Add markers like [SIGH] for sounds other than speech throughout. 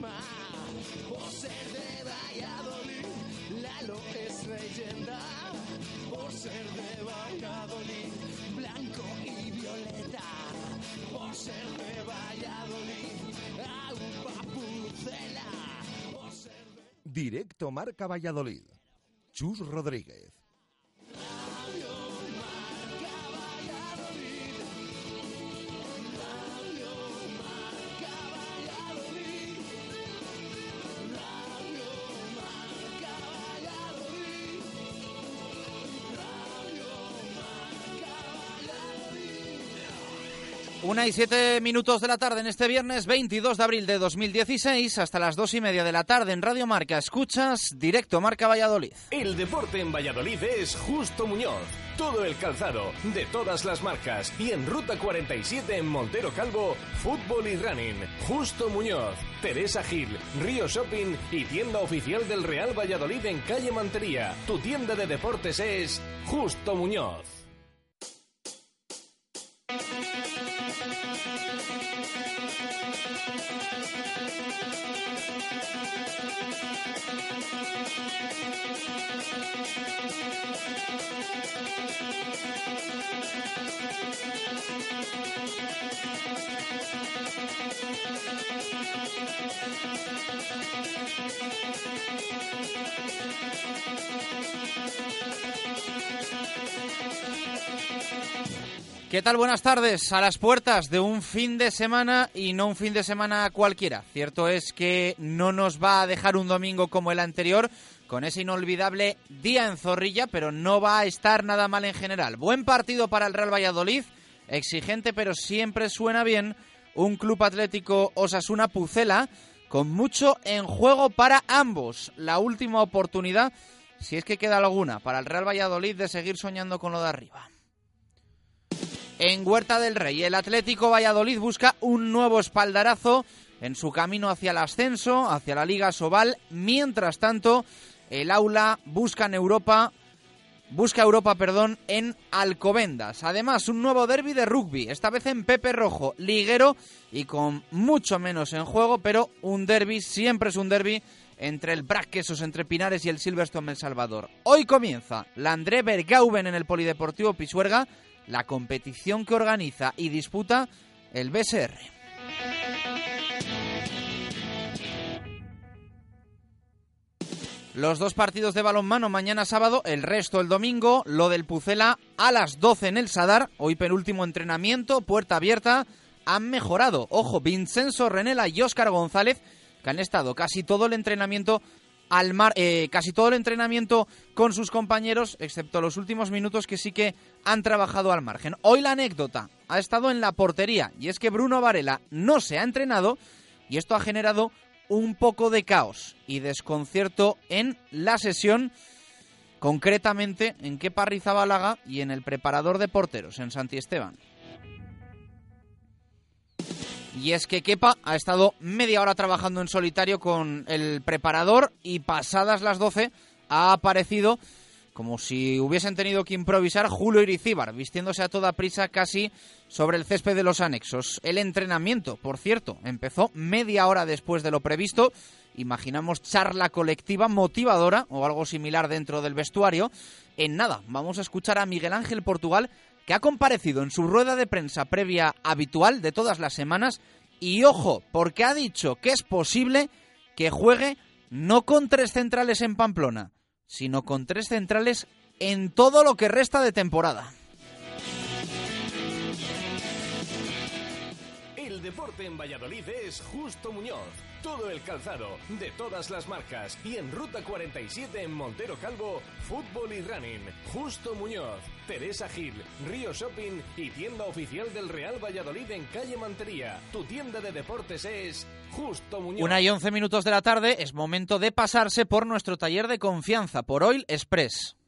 Por ser de Valladolid, Lalo es leyenda. Por ser de Valladolid, blanco y violeta. Por ser de Valladolid, agua pucela. Por ser de Directo Marca Valladolid. Chus Rodríguez. Una y siete minutos de la tarde en este viernes 22 de abril de 2016 hasta las dos y media de la tarde en Radio Marca. Escuchas directo Marca Valladolid. El deporte en Valladolid es Justo Muñoz. Todo el calzado, de todas las marcas. Y en Ruta 47 en Montero Calvo, fútbol y running. Justo Muñoz, Teresa Gil, Río Shopping y tienda oficial del Real Valladolid en calle Mantería. Tu tienda de deportes es Justo Muñoz. ¿Qué tal? Buenas tardes. A las puertas de un fin de semana y no un fin de semana cualquiera. Cierto es que no nos va a dejar un domingo como el anterior con ese inolvidable día en Zorrilla, pero no va a estar nada mal en general. Buen partido para el Real Valladolid, exigente pero siempre suena bien. Un club atlético Osasuna Pucela con mucho en juego para ambos. La última oportunidad, si es que queda alguna, para el Real Valladolid de seguir soñando con lo de arriba. En Huerta del Rey, el Atlético Valladolid busca un nuevo espaldarazo en su camino hacia el ascenso, hacia la Liga Sobal. Mientras tanto, el aula busca en Europa, busca Europa, perdón, en Alcobendas. Además, un nuevo derby de rugby, esta vez en Pepe Rojo, liguero y con mucho menos en juego, pero un derby siempre es un derby entre el Braquesos, entre Pinares y el Silverstone El Salvador. Hoy comienza la André Bergauben en el Polideportivo Pisuerga, la competición que organiza y disputa el BSR. Los dos partidos de balonmano mañana sábado, el resto el domingo, lo del Pucela a las 12 en el Sadar, hoy penúltimo entrenamiento, puerta abierta, han mejorado. Ojo, Vincenzo Renela y Óscar González, que han estado casi todo el entrenamiento al mar, eh, casi todo el entrenamiento con sus compañeros, excepto los últimos minutos que sí que han trabajado al margen. Hoy la anécdota ha estado en la portería y es que Bruno Varela no se ha entrenado y esto ha generado un poco de caos y desconcierto en la sesión concretamente en Kepa Rizabalaga y en el preparador de porteros, en Santi Esteban. Y es que Kepa ha estado media hora trabajando en solitario con el preparador y pasadas las 12 ha aparecido como si hubiesen tenido que improvisar Julio Iricíbar, vistiéndose a toda prisa casi sobre el césped de los anexos. El entrenamiento, por cierto, empezó media hora después de lo previsto. Imaginamos charla colectiva motivadora o algo similar dentro del vestuario. En nada, vamos a escuchar a Miguel Ángel Portugal, que ha comparecido en su rueda de prensa previa habitual de todas las semanas. Y ojo, porque ha dicho que es posible que juegue no con tres centrales en Pamplona, sino con tres centrales en todo lo que resta de temporada. Deporte en Valladolid es Justo Muñoz. Todo el calzado, de todas las marcas. Y en Ruta 47 en Montero Calvo, fútbol y running. Justo Muñoz, Teresa Gil, Río Shopping y tienda oficial del Real Valladolid en calle Mantería. Tu tienda de deportes es Justo Muñoz. Una y once minutos de la tarde es momento de pasarse por nuestro taller de confianza por Oil Express.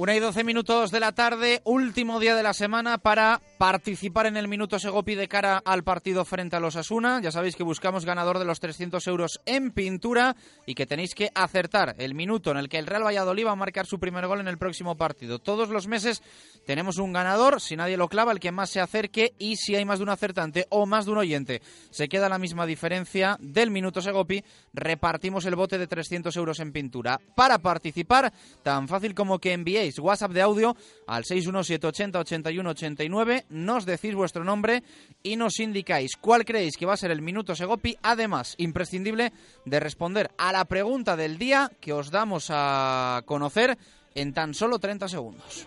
Una y doce minutos de la tarde, último día de la semana para participar en el Minuto Segopi de cara al partido frente a los Asuna. Ya sabéis que buscamos ganador de los 300 euros en pintura y que tenéis que acertar el minuto en el que el Real Valladolid va a marcar su primer gol en el próximo partido. Todos los meses tenemos un ganador, si nadie lo clava, el que más se acerque y si hay más de un acertante o más de un oyente, se queda la misma diferencia del Minuto Segopi, repartimos el bote de 300 euros en pintura. Para participar, tan fácil como que enviéis WhatsApp de audio al 617808189, nos decís vuestro nombre y nos indicáis cuál creéis que va a ser el minuto Segopi. Además, imprescindible de responder a la pregunta del día que os damos a conocer en tan solo 30 segundos.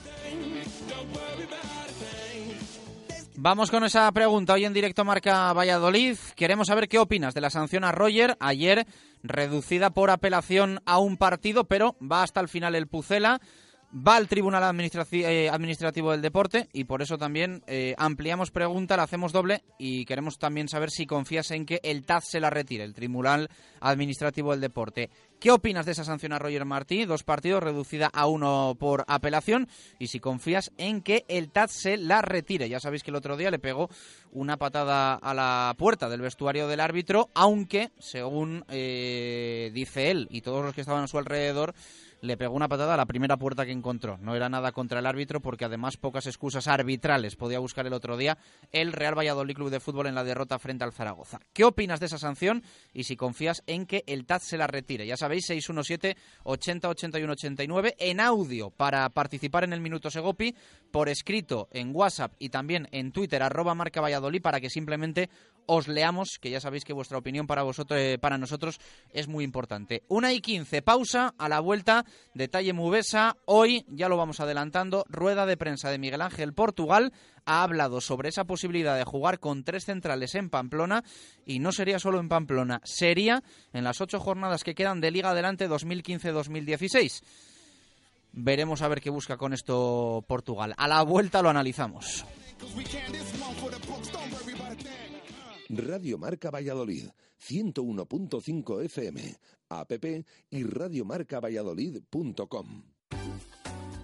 Vamos con esa pregunta. Hoy en directo marca Valladolid. Queremos saber qué opinas de la sanción a Roger ayer reducida por apelación a un partido, pero va hasta el final el Pucela. Va al Tribunal eh, Administrativo del Deporte y por eso también eh, ampliamos pregunta, la hacemos doble y queremos también saber si confías en que el TAZ se la retire, el Tribunal Administrativo del Deporte. ¿Qué opinas de esa sanción a Roger Martí? Dos partidos reducida a uno por apelación y si confías en que el TAZ se la retire. Ya sabéis que el otro día le pegó una patada a la puerta del vestuario del árbitro, aunque, según eh, dice él y todos los que estaban a su alrededor, le pegó una patada a la primera puerta que encontró. No era nada contra el árbitro porque además pocas excusas arbitrales podía buscar el otro día el Real Valladolid Club de Fútbol en la derrota frente al Zaragoza. ¿Qué opinas de esa sanción y si confías en que el TAZ se la retire? Ya sabéis, 617 80 81 89 en audio para participar en el Minuto Segopi, por escrito en WhatsApp y también en Twitter arroba marca Valladolid para que simplemente os leamos, que ya sabéis que vuestra opinión para vosotros, eh, para nosotros es muy importante. Una y quince, pausa a la vuelta, detalle Mubesa. Hoy, ya lo vamos adelantando, rueda de prensa de Miguel Ángel Portugal. Ha hablado sobre esa posibilidad de jugar con tres centrales en Pamplona y no sería solo en Pamplona, sería en las ocho jornadas que quedan de Liga Adelante 2015-2016. Veremos a ver qué busca con esto Portugal. A la vuelta lo analizamos. Radio Marca Valladolid, 101.5 FM, app y radiomarcavalladolid.com.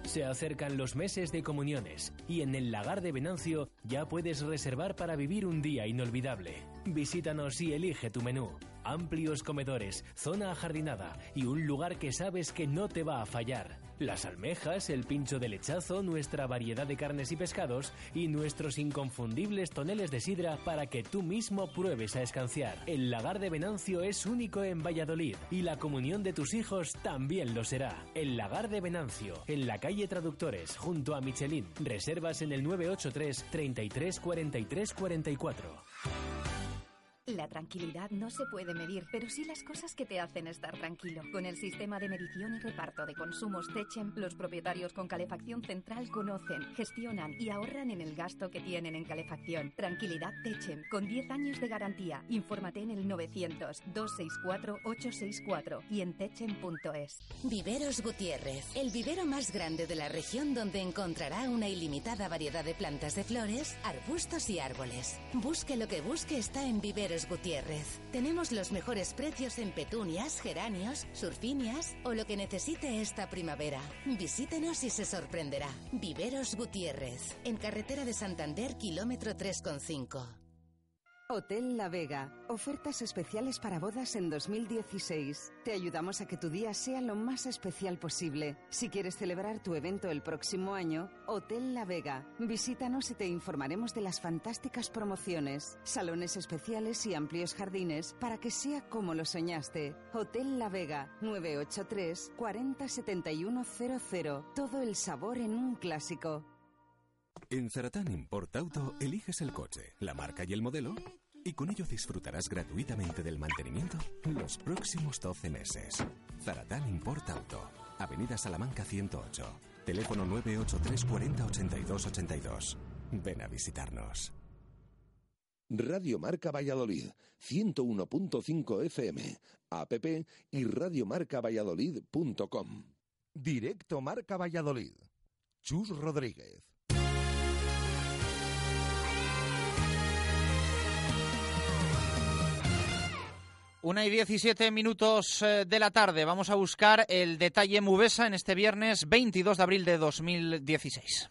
Se acercan los meses de comuniones y en el lagar de Venancio ya puedes reservar para vivir un día inolvidable. Visítanos y elige tu menú. Amplios comedores, zona ajardinada y un lugar que sabes que no te va a fallar. Las almejas, el pincho de lechazo, nuestra variedad de carnes y pescados y nuestros inconfundibles toneles de sidra para que tú mismo pruebes a escanciar. El lagar de Venancio es único en Valladolid y la comunión de tus hijos también lo será. El lagar de Venancio, en la calle Traductores, junto a Michelin. Reservas en el 983 33 43 44. La tranquilidad no se puede medir, pero sí las cosas que te hacen estar tranquilo. Con el sistema de medición y reparto de consumos Techem, los propietarios con calefacción central conocen, gestionan y ahorran en el gasto que tienen en calefacción. Tranquilidad Techem, con 10 años de garantía. Infórmate en el 900-264-864 y en techem.es. Viveros Gutiérrez, el vivero más grande de la región donde encontrará una ilimitada variedad de plantas de flores, arbustos y árboles. Busque lo que busque está en Viveros Gutiérrez. Tenemos los mejores precios en petunias, geranios, surfinias o lo que necesite esta primavera. Visítenos y se sorprenderá. Viveros Gutiérrez, en carretera de Santander, kilómetro 3,5. Hotel La Vega. Ofertas especiales para bodas en 2016. Te ayudamos a que tu día sea lo más especial posible. Si quieres celebrar tu evento el próximo año, Hotel La Vega. Visítanos y te informaremos de las fantásticas promociones, salones especiales y amplios jardines para que sea como lo soñaste. Hotel La Vega 983 40 7100. Todo el sabor en un clásico. En Zaratán Import Auto eliges el coche, la marca y el modelo y con ello disfrutarás gratuitamente del mantenimiento los próximos 12 meses. Zaratán Import Auto, Avenida Salamanca 108, teléfono 983 40 82 82. Ven a visitarnos. Radio Marca Valladolid, 101.5 FM, app y radiomarcavalladolid.com. Directo Marca Valladolid. Chus Rodríguez. Una y 17 minutos eh, de la tarde. Vamos a buscar el detalle Mubesa en este viernes 22 de abril de 2016.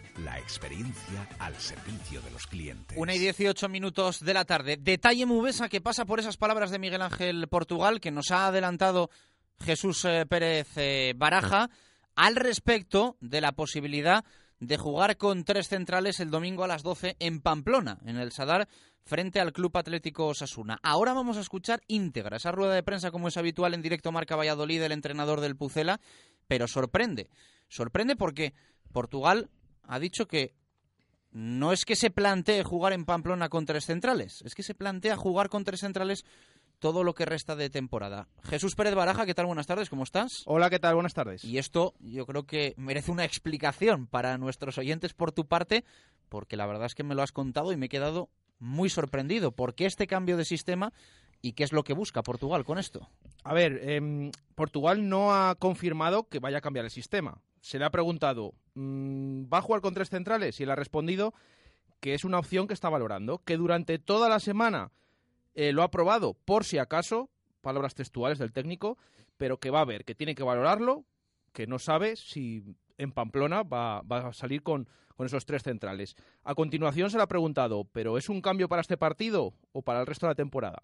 la experiencia al servicio de los clientes. Una y 18 minutos de la tarde. Detalle Mubesa que pasa por esas palabras de Miguel Ángel Portugal que nos ha adelantado Jesús eh, Pérez eh, Baraja al respecto de la posibilidad de jugar con tres centrales el domingo a las 12 en Pamplona, en el Sadar, frente al Club Atlético Osasuna. Ahora vamos a escuchar íntegra esa rueda de prensa como es habitual en directo Marca Valladolid, el entrenador del Pucela, pero sorprende. Sorprende porque Portugal ha dicho que no es que se plantee jugar en Pamplona con tres centrales, es que se plantea jugar con tres centrales todo lo que resta de temporada. Jesús Pérez Baraja, ¿qué tal? Buenas tardes, ¿cómo estás? Hola, ¿qué tal? Buenas tardes. Y esto yo creo que merece una explicación para nuestros oyentes por tu parte, porque la verdad es que me lo has contado y me he quedado muy sorprendido. ¿Por qué este cambio de sistema y qué es lo que busca Portugal con esto? A ver, eh, Portugal no ha confirmado que vaya a cambiar el sistema se le ha preguntado, mm, ¿va a jugar con tres centrales? Y él ha respondido que es una opción que está valorando, que durante toda la semana eh, lo ha probado por si acaso, palabras textuales del técnico, pero que va a ver, que tiene que valorarlo, que no sabe si en Pamplona va, a salir con, con, esos tres centrales. A continuación se le ha preguntado, ¿pero es un cambio para este partido o para el resto de la temporada?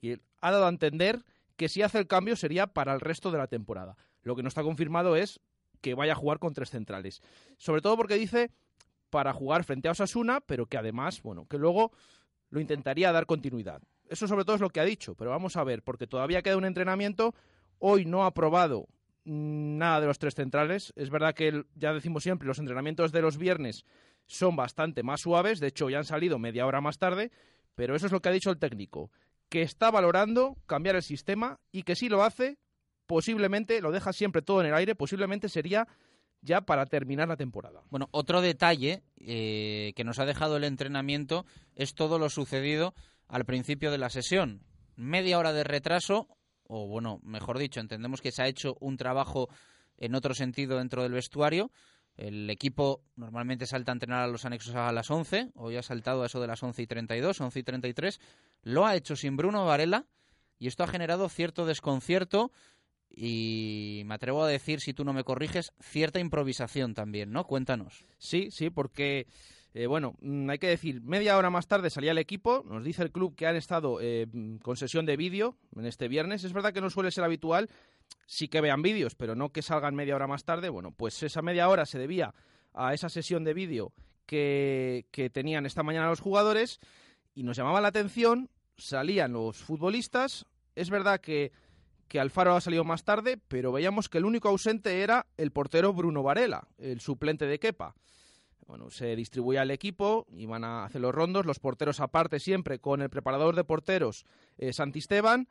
Y él ha dado a entender que si hace el cambio sería para el resto de la temporada. Lo que no está confirmado es que vaya a jugar con tres centrales. Sobre todo porque dice para jugar frente a Osasuna, pero que además, bueno, que luego lo intentaría dar continuidad. Eso sobre todo es lo que ha dicho, pero vamos a ver, porque todavía queda un entrenamiento. Hoy no ha probado nada de los tres centrales. Es verdad que ya decimos siempre, los entrenamientos de los viernes son bastante más suaves, de hecho ya han salido media hora más tarde, pero eso es lo que ha dicho el técnico, que está valorando cambiar el sistema y que si lo hace, posiblemente, lo deja siempre todo en el aire, posiblemente sería ya para terminar la temporada. Bueno, otro detalle eh, que nos ha dejado el entrenamiento es todo lo sucedido al principio de la sesión. Media hora de retraso, o bueno, mejor dicho, entendemos que se ha hecho un trabajo en otro sentido dentro del vestuario. El equipo normalmente salta a entrenar a los anexos a las 11, hoy ha saltado a eso de las 11 y 32, 11 y 33. Lo ha hecho sin Bruno Varela y esto ha generado cierto desconcierto y me atrevo a decir, si tú no me corriges, cierta improvisación también, ¿no? Cuéntanos. Sí, sí, porque, eh, bueno, mm, hay que decir, media hora más tarde salía el equipo, nos dice el club que han estado eh, con sesión de vídeo en este viernes, es verdad que no suele ser habitual, sí que vean vídeos, pero no que salgan media hora más tarde, bueno, pues esa media hora se debía a esa sesión de vídeo que, que tenían esta mañana los jugadores y nos llamaba la atención, salían los futbolistas, es verdad que que Alfaro ha salido más tarde, pero veíamos que el único ausente era el portero Bruno Varela, el suplente de Kepa. Bueno, se distribuía el equipo, iban a hacer los rondos, los porteros aparte siempre con el preparador de porteros eh, Santisteban,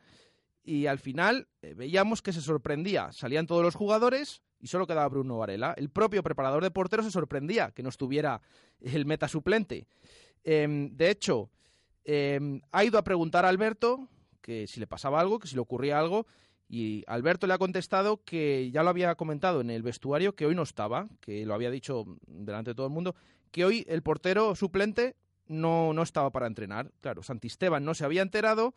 y al final eh, veíamos que se sorprendía, salían todos los jugadores y solo quedaba Bruno Varela. El propio preparador de porteros se sorprendía que no estuviera el meta suplente. Em, de hecho, em, ha ido a preguntar a Alberto que si le pasaba algo, que si le ocurría algo, y Alberto le ha contestado que ya lo había comentado en el vestuario, que hoy no estaba, que lo había dicho delante de todo el mundo, que hoy el portero suplente no, no estaba para entrenar. Claro, Santisteban no se había enterado,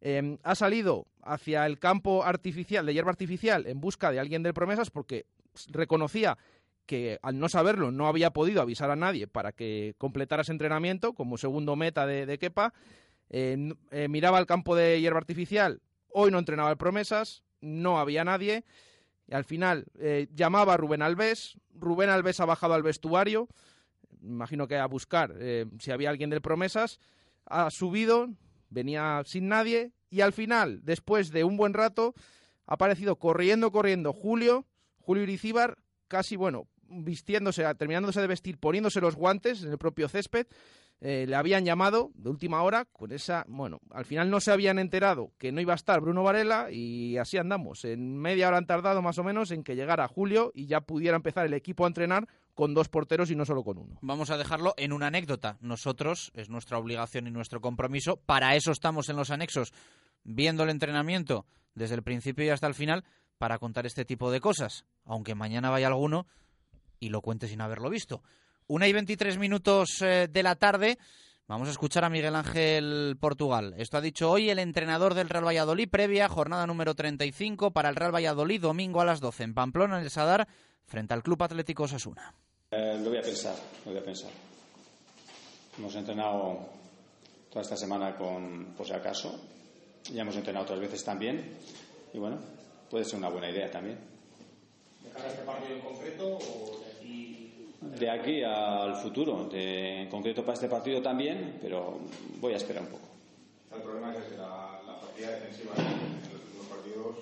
em, ha salido hacia el campo artificial, de hierba artificial, en busca de alguien del Promesas, porque reconocía que al no saberlo no había podido avisar a nadie para que completara ese entrenamiento como segundo meta de, de Kepa. Eh, eh, miraba el campo de hierba artificial Hoy no entrenaba el Promesas, no había nadie. Y al final eh, llamaba a Rubén Alves. Rubén Alves ha bajado al vestuario. Imagino que a buscar eh, si había alguien del Promesas. Ha subido, venía sin nadie. Y al final, después de un buen rato, ha aparecido corriendo, corriendo Julio, Julio Iricíbar, casi, bueno, vistiéndose, terminándose de vestir, poniéndose los guantes en el propio césped eh, le habían llamado de última hora con esa, bueno, al final no se habían enterado que no iba a estar Bruno Varela y así andamos. En media hora han tardado más o menos en que llegara Julio y ya pudiera empezar el equipo a entrenar con dos porteros y no solo con uno. Vamos a dejarlo en una anécdota. Nosotros, es nuestra obligación y nuestro compromiso, para eso estamos en los anexos, viendo el entrenamiento desde el principio y hasta el final, para contar este tipo de cosas. Aunque mañana vaya alguno y lo cuente sin haberlo visto. Una y 23 minutos eh, de la tarde. Vamos a escuchar a Miguel Ángel Portugal. Esto ha dicho hoy el entrenador del Real Valladolid, previa jornada número 35 para el Real Valladolid, domingo a las 12 en Pamplona, en el Sadar, frente al Club Atlético Osasuna. Eh, lo voy a pensar, lo voy a pensar. Hemos entrenado toda esta semana con, por si acaso, ya hemos entrenado otras veces también, y bueno, puede ser una buena idea también. ¿De cara a este partido en concreto o de aquí al futuro, de, en concreto para este partido también, pero voy a esperar un poco. El problema es que la, la partida defensiva en los últimos partidos,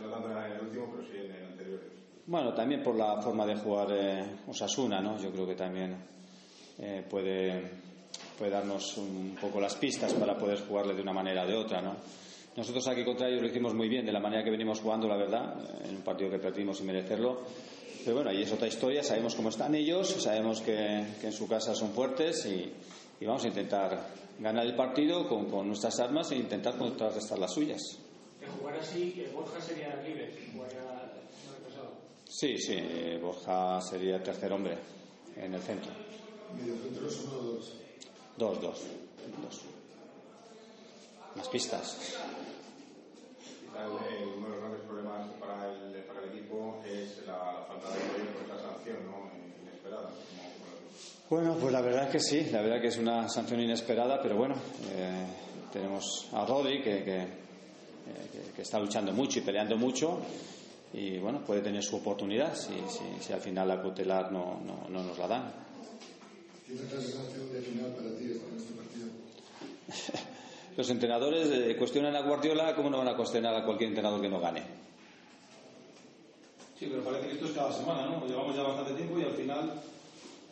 no tanto en el último, pero sí en el anterior. Bueno, también por la forma de jugar eh, Osasuna, ¿no? Yo creo que también eh, puede, puede darnos un poco las pistas para poder jugarle de una manera o de otra, ¿no? Nosotros aquí contra ellos lo hicimos muy bien, de la manera que venimos jugando, la verdad, en un partido que perdimos sin merecerlo pero bueno, ahí es otra historia, sabemos cómo están ellos, sabemos que, en su casa son fuertes y, vamos a intentar ganar el partido con, nuestras armas e intentar contrarrestar las suyas. ¿Que jugar así, Borja sería libre? Sí, sí, Borja sería el tercer hombre en el centro. ¿Mediocentros uno o dos? Dos, dos. dos. Las pistas. de para el, para el equipo es la falta de apoyo por esta sanción ¿no? inesperada. Bueno, pues la verdad es que sí, la verdad que es una sanción inesperada, pero bueno, eh, tenemos a Rodri que, que, eh, que, que, está luchando mucho y peleando mucho y bueno, puede tener su oportunidad si, si, si al final la cautelar no, no, no nos la dan. ¿Qué sanción de final para ti en este partido? [LAUGHS] Los entrenadores eh, cuestionan a Guardiola, ¿cómo no van a cuestionar a cualquier entrenador que no gane? Sí, pero parece que esto es cada semana, ¿no? Llevamos ya bastante tiempo y al final.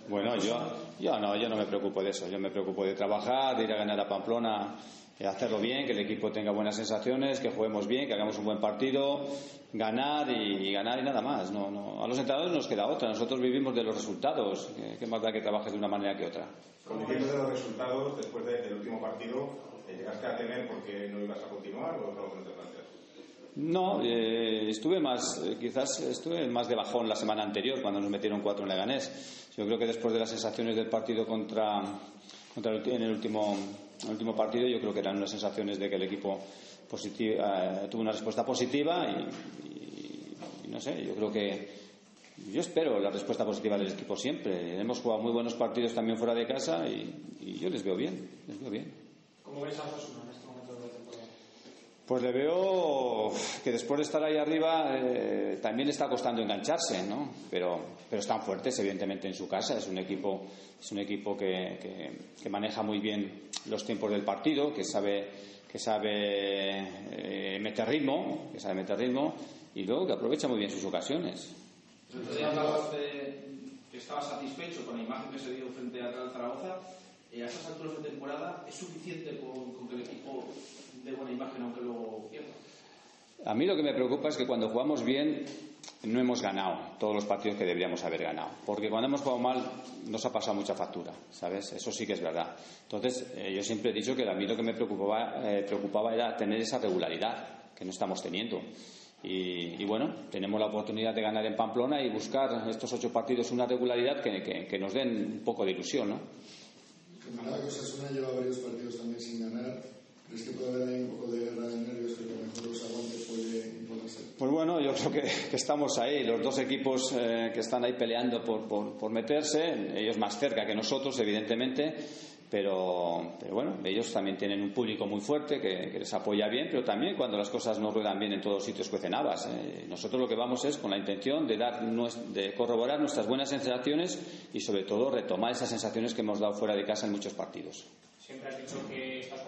Bueno, yo, yo no, yo no me preocupo de eso. Yo me preocupo de trabajar, de ir a ganar a Pamplona eh, hacerlo bien, que el equipo tenga buenas sensaciones, que juguemos bien, que hagamos un buen partido, ganar y, y ganar y nada más. No, no, a los entrenadores nos queda otra. Nosotros vivimos de los resultados. ¿Qué, qué más da que trabajes de una manera que otra? Conociendo de los resultados, después de- del último partido, ¿te llegaste a temer porque no ibas a continuar o es algo que no te planteas? No, eh, estuve más, eh, quizás estuve más de bajón la semana anterior cuando nos metieron cuatro en Leganés. Yo creo que después de las sensaciones del partido contra, contra el, en el último, el último partido, yo creo que eran unas sensaciones de que el equipo eh, tuvo una respuesta positiva y, y- y no sé, yo creo que yo espero la respuesta positiva del equipo siempre. Hemos jugado muy buenos partidos también fuera de casa y, y yo les veo bien, les veo bien. ¿Cómo ves a Osasuna en este momento de la temporada? Pues le veo que después de estar ahí arriba eh, también le está costando engancharse, ¿no? Pero, pero están fuertes, evidentemente, en su casa. Es un equipo, es un equipo que, que- maneja muy bien los tiempos del partido, que sabe, que sabe eh, meter ritmo, que sabe meter ritmo y luego que aprovecha muy bien sus ocasiones. Que estaba satisfecho con la imagen que se dio frente a Real Zaragoza. Eh, a estas alturas de temporada, ¿es suficiente con, con que el equipo dé buena imagen aunque? A mí lo que me preocupa es que cuando jugamos bien no hemos ganado todos los partidos que deberíamos haber ganado. Porque cuando hemos jugado mal nos ha pasado mucha factura, ¿sabes? Eso sí que es verdad. Entonces, eh, yo siempre he dicho que a mí lo que me preocupaba, eh, era tener esa regularidad que no estamos teniendo. Y, bueno, tenemos la oportunidad de ganar en Pamplona y buscar estos ocho partidos una regularidad que, nos den un poco de ilusión, ¿no? Que Osasuna lleva varios partidos también sin ganar. ¿Crees que puede haber ahí un poco de guerra de nervios que a lo mejor los aguantes puede imponerse? Pues bueno, yo creo que, que estamos ahí, los dos equipos eh, que están ahí peleando por, por- por meterse, ellos más cerca que nosotros, evidentemente, pero, pero bueno, ellos también tienen un público muy fuerte que, que les apoya bien, pero también cuando las cosas no ruedan bien en todos sitios cuecen habas. eh. Nosotros lo que vamos es con la intención de, dar, de corroborar nuestras buenas sensaciones y sobre todo retomar esas sensaciones que hemos dado fuera de casa en muchos partidos. Siempre has dicho que estás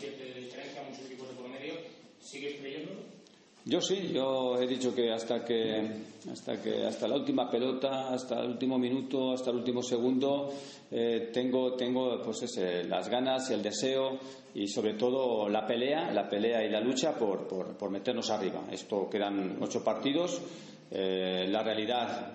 de diferencia, muchos equipos de por medio. ¿Sigues creyéndolo? Yo sí, yo he dicho que hasta que hasta que hasta la última pelota, hasta el último minuto, hasta el último segundo, eh, tengo tengo pues ese, las ganas y el deseo y sobre todo la pelea, la pelea y la lucha por, por, por meternos arriba. Esto quedan ocho partidos eh, la realidad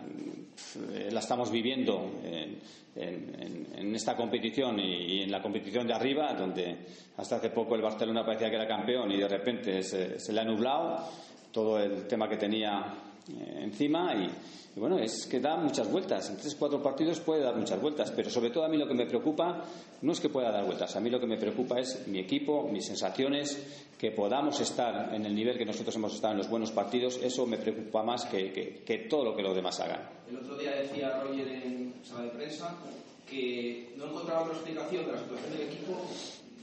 eh, la estamos viviendo en, esta competición y, en la competición de arriba, donde hasta hace poco el Barcelona parecía que era campeón y de repente se, le ha nublado todo el tema que tenía eh, encima y, y bueno, es que da muchas vueltas. En tres, cuatro partidos puede dar muchas vueltas, pero sobre todo a mí lo que me preocupa no es que pueda dar vueltas, a mí lo que me preocupa es mi equipo, mis sensaciones, que podamos estar en el nivel que nosotros hemos estado en los buenos partidos, eso me preocupa más que, que- todo lo que los demás hagan. El otro día decía Roger en sala de prensa que no encontraba otra explicación de la situación del equipo,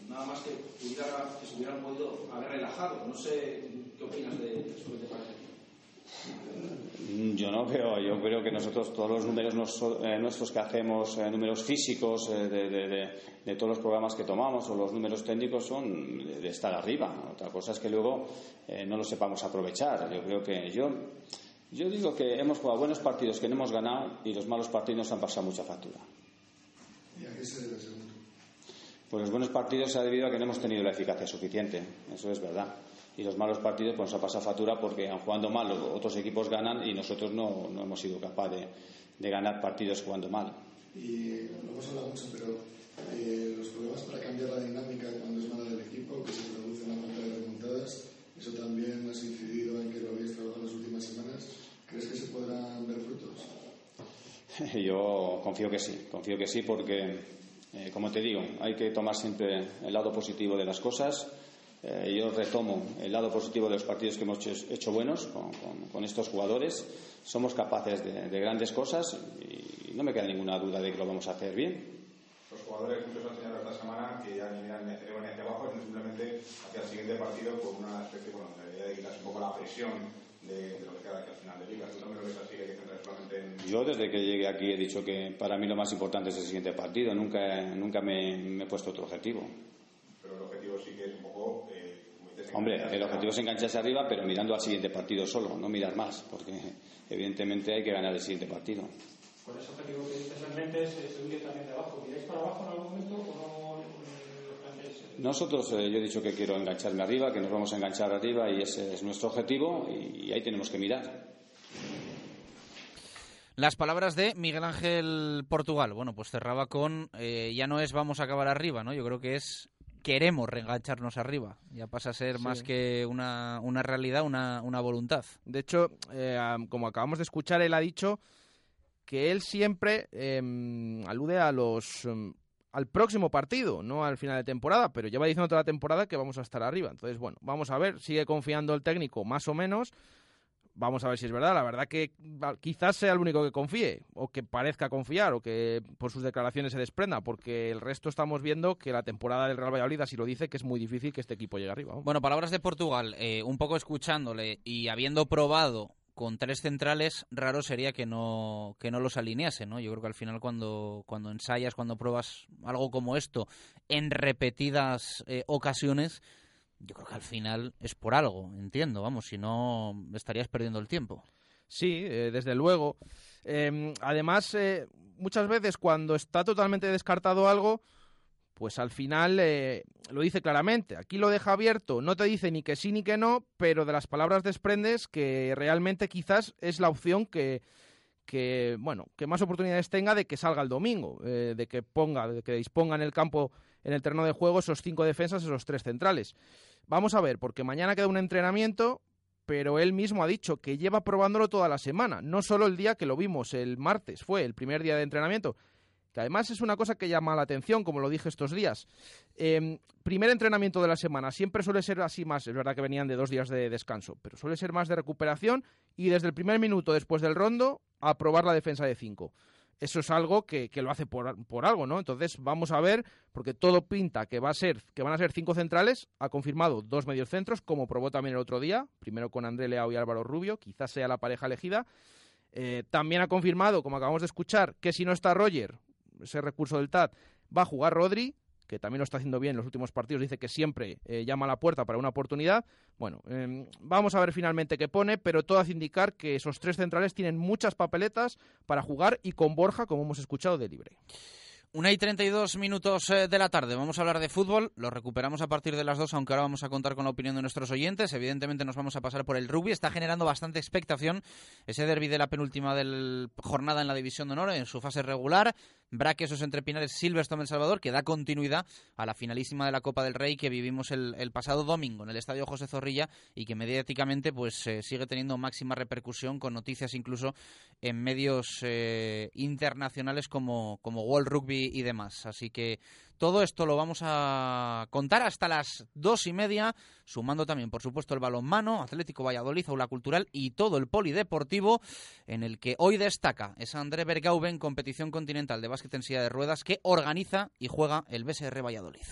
nada más que, pudiera- que se hubieran podido haber relajado. No sé qué opinas de eso que te parece. Mm, Yo no veo, yo creo que nosotros todos los números eh, nuestros que hacemos, eh, números físicos eh, de, de- de- de todos los programas que tomamos o los números técnicos son de, estar arriba. Otra cosa es que luego eh, no lo sepamos aprovechar. Yo creo que yo, yo digo que hemos jugado buenos partidos que no hemos ganado y los malos partidos nos han pasado mucha factura. ¿Y a qué se debe? Pues los buenos partidos se ha debido a que no hemos tenido la eficacia suficiente, eso es verdad. Y los malos partidos pues nos ha pasado factura porque han jugando mal, otros equipos ganan y nosotros no, no hemos sido capaces de, de ganar partidos jugando mal. Y lo hemos hablado mucho, pero eh, los problemas para cambiar la dinámica cuando es mala del equipo, que se produce una falta de remontadas, eso también has incidido en que lo habéis trabajado en las últimas semanas. ¿Crees que se podrán ver frutos? [LAUGHS] Yo confío que sí, confío que sí porque, eh, como te digo, hay que tomar siempre el lado positivo de las cosas. Eh, yo retomo el lado positivo de los partidos que hemos hecho, hecho buenos con, con- con estos jugadores. Somos capaces de, de grandes cosas y no me queda ninguna duda de que lo vamos a hacer bien. Los jugadores, muchos han señalado esta semana que ya ni miran hacia abajo, sino simplemente hacia el siguiente partido con una especie, bueno, de quitarse un poco la presión de, de lo que queda aquí al final de liga. ¿Tú también lo ves así, que solamente en... Yo desde que llegué aquí he dicho que para mí lo más importante es el siguiente partido. Nunca, nunca me, me he puesto otro objetivo. Pero el objetivo sí que es un poco... Eh, Hombre, el objetivo es engancharse arriba, pero mirando al siguiente partido solo, no mirar más, porque evidentemente hay que ganar el siguiente partido. Con ese objetivo que dices en mente eh, subir también de abajo. ¿Miráis para abajo en algún momento o no? eh, los Nosotros, eh, yo he dicho que quiero engancharme arriba, que nos vamos a enganchar arriba y ese es nuestro objetivo y, y ahí tenemos que mirar. Las palabras de Miguel Ángel Portugal. Bueno, pues cerraba con eh, ya no es vamos a acabar arriba, ¿no? Yo creo que es queremos reengancharnos arriba. Ya pasa a ser Sí. más que una, una realidad, una, una voluntad. De hecho, eh, como acabamos de escuchar, él ha dicho que él siempre em, alude a los em, al próximo partido, no al final de temporada, pero lleva diciendo toda la temporada que vamos a estar arriba. Entonces, bueno, vamos a ver, sigue confiando el técnico más o menos. Vamos a ver si es verdad. La verdad que quizás sea el único que confíe, o que parezca confiar, o que por sus declaraciones se desprenda, porque el resto estamos viendo que la temporada del Real Valladolid así lo dice, que es muy difícil que este equipo llegue arriba. Bueno, palabras de Portugal, eh, un poco escuchándole y habiendo probado con tres centrales, raro sería que no, que no los alinease, ¿no? Yo creo que al final cuando, cuando ensayas, cuando pruebas algo como esto en repetidas eh, ocasiones, yo creo que al final es por algo, entiendo, vamos, si no estarías perdiendo el tiempo. Sí, eh, desde luego. Eh, además, eh, muchas veces cuando está totalmente descartado algo, pues al final eh, lo dice claramente. Aquí lo deja abierto, no te dice ni que sí ni que no, pero de las palabras desprendes que realmente quizás es la opción que, que bueno, que más oportunidades tenga de que salga el domingo, de que ponga, de que disponga en el campo, en el terreno de juego, esos cinco defensas, esos tres centrales. Vamos a ver, porque mañana queda un entrenamiento, pero él mismo ha dicho que lleva probándolo toda la semana, no solo el día que lo vimos, el martes fue el primer día de entrenamiento, que además es una cosa que llama la atención, como lo dije estos días. Eh, primer entrenamiento de la semana, siempre suele ser así más, es verdad que venían de dos días de descanso, pero suele ser más de recuperación y desde el primer minuto después del rondo a probar la defensa de cinco. Eso es algo que, que lo hace por, por algo, ¿no? Entonces vamos a ver, porque todo pinta que va a ser, que van a ser cinco centrales, ha confirmado dos mediocentros, como probó también el otro día, primero con André Leao y Álvaro Rubio, quizás sea la pareja elegida. Eh, también ha confirmado, como acabamos de escuchar, que si no está Roger, ese recurso del TAT, va a jugar Rodri, que también lo está haciendo bien en los últimos partidos, dice que siempre eh, llama a la puerta para una oportunidad. Bueno, eh, vamos a ver finalmente qué pone, pero todo hace indicar que esos tres centrales tienen muchas papeletas para jugar y con Borja, como hemos escuchado, de libre. Una y 32 minutos eh, de la tarde. Vamos a hablar de fútbol. Lo recuperamos a partir de las dos, aunque ahora vamos a contar con la opinión de nuestros oyentes. Evidentemente nos vamos a pasar por el rugby. Está generando bastante expectación ese derby de la penúltima del jornada en la División de Honor en su fase regular. Braque esos entre Pinares Silverstone El Salvador, que da continuidad a la finalísima de la Copa del Rey que vivimos el, el pasado domingo en el Estadio José Zorrilla y que mediáticamente pues eh, sigue teniendo máxima repercusión con noticias incluso en medios eh, internacionales como, como World Rugby y demás. Así que todo esto lo vamos a contar hasta las dos y media, sumando también, por supuesto, el balonmano, Atlético Valladolid, Aula Cultural y todo el polideportivo, en el que hoy destaca es André Bergauben, competición continental de básquet en de ruedas, que organiza y juega el BSR Valladolid.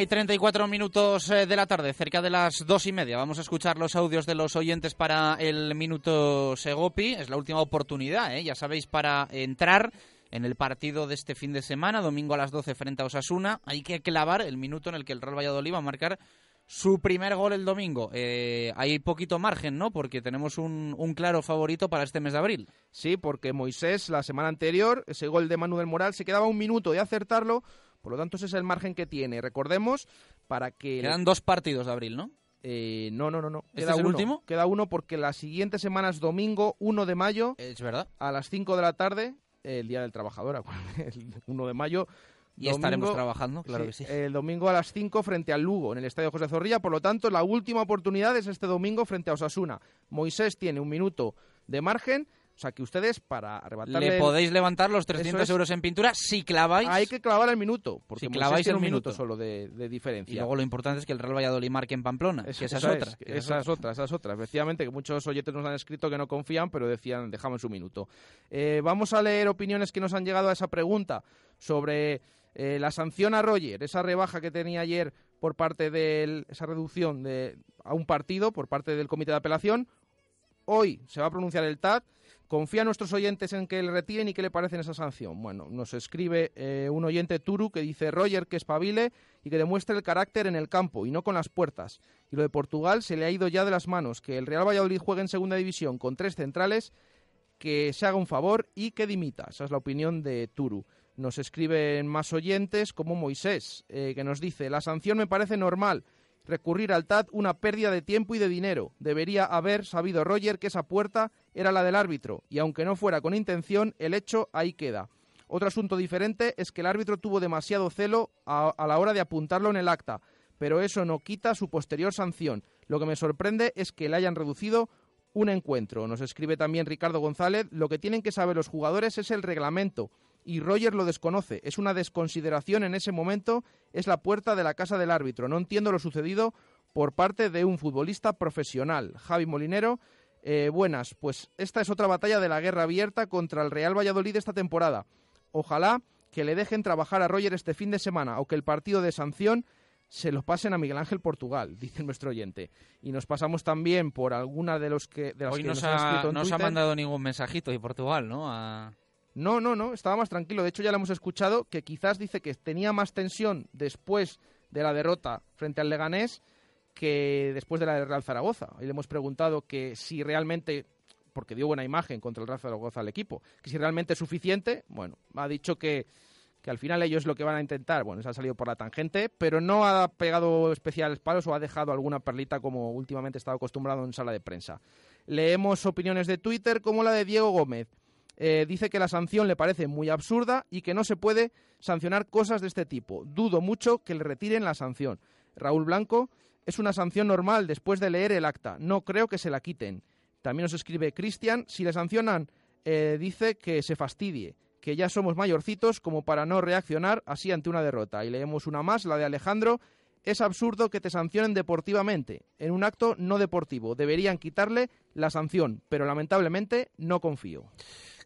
Y 34 minutos eh, de la tarde, cerca de las dos y media. Vamos a escuchar los audios de los oyentes para el minuto Segopi. Es la última oportunidad, ¿eh? ya sabéis, para entrar en el partido de este fin de semana, domingo a las 12 frente a Osasuna. Hay que clavar el minuto en el que el Real Valladolid va a marcar su primer gol el domingo. Eh, hay poquito margen, ¿no? Porque tenemos un, un claro favorito para este mes de abril. Sí, porque Moisés la semana anterior, ese gol de Manuel Moral, se quedaba un minuto de acertarlo, por lo tanto ese es el margen que tiene. Recordemos, para que... Quedan dos partidos de abril, ¿no? Eh, no, no, no, no. ¿Este Queda es el uno. último? Queda uno porque la siguiente semana es domingo 1 de mayo. Es verdad. A las 5 de la tarde, el Día del Trabajador, el 1 de mayo. Y estaremos trabajando, claro que sí. El domingo a las 5 frente al Lugo, en el Estadio José Zorrilla. Por lo tanto, la última oportunidad es este domingo frente a Osasuna. Moisés tiene un minuto de margen. O sea, que ustedes para arrebatarle... Le podéis levantar los 300 Eso es. euros en pintura si claváis. Hay que clavar el minuto, porque Si claváis tiene el un minuto, minuto. solo de, de diferencia. Y luego lo importante es que el Real Valladolid marque en Pamplona, que esa es Esa otra. que esa es Esa es otra, esa es otra. Efectivamente, que muchos oyentes nos han escrito que no confían, pero decían, dejamos un minuto. Eh, vamos a leer opiniones que nos han llegado a esa pregunta sobre Eh, la sanción a Roger, esa rebaja que tenía ayer por parte de esa reducción de, a un partido por parte del comité de apelación, hoy se va a pronunciar el TAT. ¿Confía a nuestros oyentes en que le retiren y qué le parece esa sanción? Bueno, nos escribe eh, un oyente Turu que dice Roger que espabile y que demuestre el carácter en el campo y no con las puertas. Y lo de Portugal se le ha ido ya de las manos. Que el Real Valladolid juegue en segunda división con tres centrales, que se haga un favor y que dimita. Esa es la opinión de Turu. Nos escriben más oyentes como Moisés, eh, que nos dice, la sanción me parece normal. Recurrir al TAT una pérdida de tiempo y de dinero. Debería haber sabido Roger que esa puerta era la del árbitro, y aunque no fuera con intención, el hecho ahí queda. Otro asunto diferente es que el árbitro tuvo demasiado celo a, a la hora de apuntarlo en el acta, pero eso no quita su posterior sanción. Lo que me sorprende es que le hayan reducido un encuentro. Nos escribe también Ricardo González, lo que tienen que saber los jugadores es el reglamento y Roger lo desconoce. Es una desconsideración en ese momento, es la puerta de la casa del árbitro. No entiendo lo sucedido por parte de un futbolista profesional. Javi Molinero, eh, buenas. Pues esta es otra batalla de la guerra abierta contra el Real Valladolid esta temporada. Ojalá que le dejen trabajar a Roger este fin de semana o que el partido de sanción se lo pasen a Miguel Ángel Portugal, [LAUGHS] dice nuestro oyente. Y nos pasamos también por alguna de los que de las Hoy que nos, nos, han ha, escrito en ha mandado ningún mensajito de Portugal, ¿no? A- No, no, no, estaba más tranquilo. De hecho, ya lo hemos escuchado que quizás dice que tenía más tensión después de la derrota frente al Leganés que después de la de Real Zaragoza. Y le hemos preguntado que si realmente, porque dio buena imagen contra el Real Zaragoza al equipo, que si realmente es suficiente. Bueno, ha dicho que, que al final ellos lo que van a intentar, bueno, se ha salido por la tangente, pero no ha pegado especiales palos o ha dejado alguna perlita como últimamente estaba acostumbrado en sala de prensa. Leemos opiniones de Twitter como la de Diego Gómez. Eh, dice que la sanción le parece muy absurda y que no se puede sancionar cosas de este tipo. Dudo mucho que le retiren la sanción. Raúl Blanco, es una sanción normal después de leer el acta. No creo que se la quiten. También nos escribe Cristian, si le sancionan, eh, dice que se fastidie, que ya somos mayorcitos como para no reaccionar así ante una derrota. Y leemos una más, la de Alejandro. Es absurdo que te sancionen deportivamente, en un acto no deportivo. Deberían quitarle la sanción, pero lamentablemente no confío.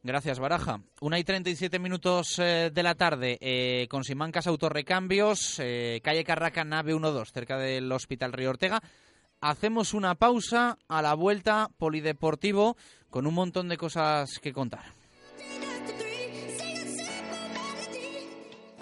Gracias, Baraja. Una y 37 minutos eh, de la tarde, eh, con Simancas Autorrecambios, eh, calle Carraca, nave 12, cerca del Hospital Río Ortega. Hacemos una pausa a la vuelta polideportivo con un montón de cosas que contar.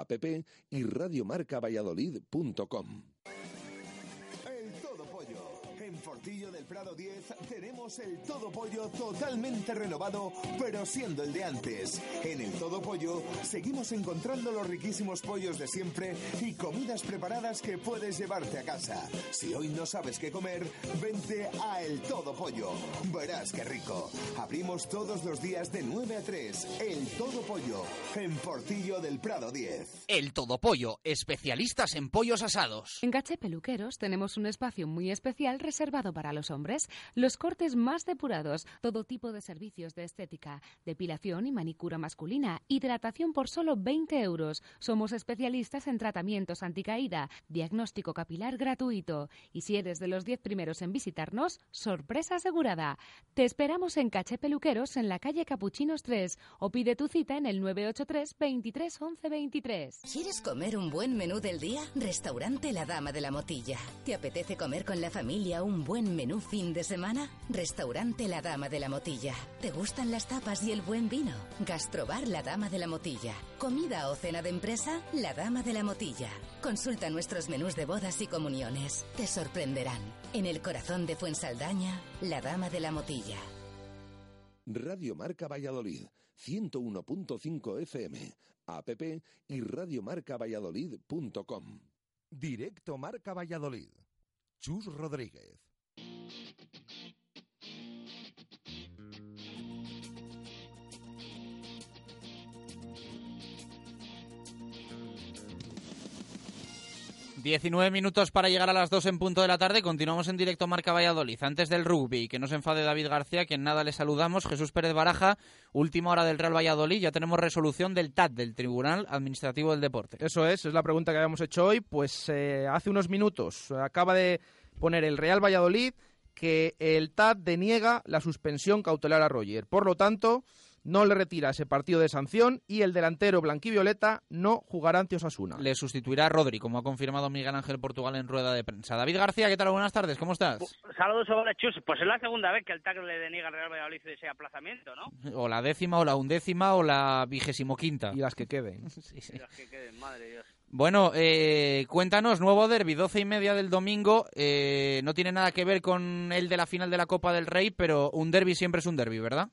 app y radiomarcavalladolid.com. Prado 10 tenemos el Todo Pollo totalmente renovado, pero siendo el de antes. En el Todo Pollo seguimos encontrando los riquísimos pollos de siempre y comidas preparadas que puedes llevarte a casa. Si hoy no sabes qué comer, vente a El Todo Pollo. Verás qué rico. Abrimos todos los días de 9 a 3. El Todo Pollo. En Portillo del Prado 10. El Todopollo, especialistas en pollos asados. En Gaché Peluqueros tenemos un espacio muy especial reservado para los hombres. Los cortes más depurados, todo tipo de servicios de estética, depilación y manicura masculina, hidratación por solo 20 euros. Somos especialistas en tratamientos anticaída, diagnóstico capilar gratuito. Y si eres de los 10 primeros en visitarnos, sorpresa asegurada. Te esperamos en Caché Peluqueros en la calle Capuchinos 3 o pide tu cita en el 983 23 11 23. ¿Quieres comer un buen menú del día? Restaurante La Dama de la Motilla. ¿Te apetece comer con la familia un buen menú fin de semana? Restaurante La Dama de la Motilla. ¿Te gustan las tapas y el buen vino? Gastrobar La Dama de la Motilla. ¿Comida o cena de empresa? La Dama de la Motilla. Consulta nuestros menús de bodas y comuniones. Te sorprenderán. En el corazón de Fuensaldaña, La Dama de la Motilla. Radio Marca Valladolid, 101.5 FM, app y radiomarcavalladolid.com. Directo Marca Valladolid. Chus Rodríguez. 19 minutos para llegar a las 2 en punto de la tarde. Continuamos en directo Marca Valladolid. Antes del rugby, que no se enfade David García, que en nada le saludamos. Jesús Pérez Baraja, última hora del Real Valladolid. Ya tenemos resolución del TAT, del Tribunal Administrativo del Deporte. Eso es, es la pregunta que habíamos hecho hoy. Pues eh, hace unos minutos acaba de poner el Real Valladolid que el TAT deniega la suspensión cautelar a Roger. Por lo tanto, no le retira ese partido de sanción y el delantero blanquivioleta no jugará ante Osasuna. Le sustituirá a Rodri, como ha confirmado Miguel Ángel Portugal en rueda de prensa. David García, ¿qué tal? Buenas tardes, ¿cómo estás? Saludos, sobre Chus. Pues es la segunda vez que el TAC le deniega al Real Valladolid ese aplazamiento, ¿no? O la décima, o la undécima, o la vigésimo quinta. Y las que queden. [LAUGHS] sí, sí. Y las que queden, madre Dios. Bueno, eh, cuéntanos, nuevo derby, doce y media del domingo. Eh, no tiene nada que ver con el de la final de la Copa del Rey, pero un derby siempre es un derby, ¿verdad?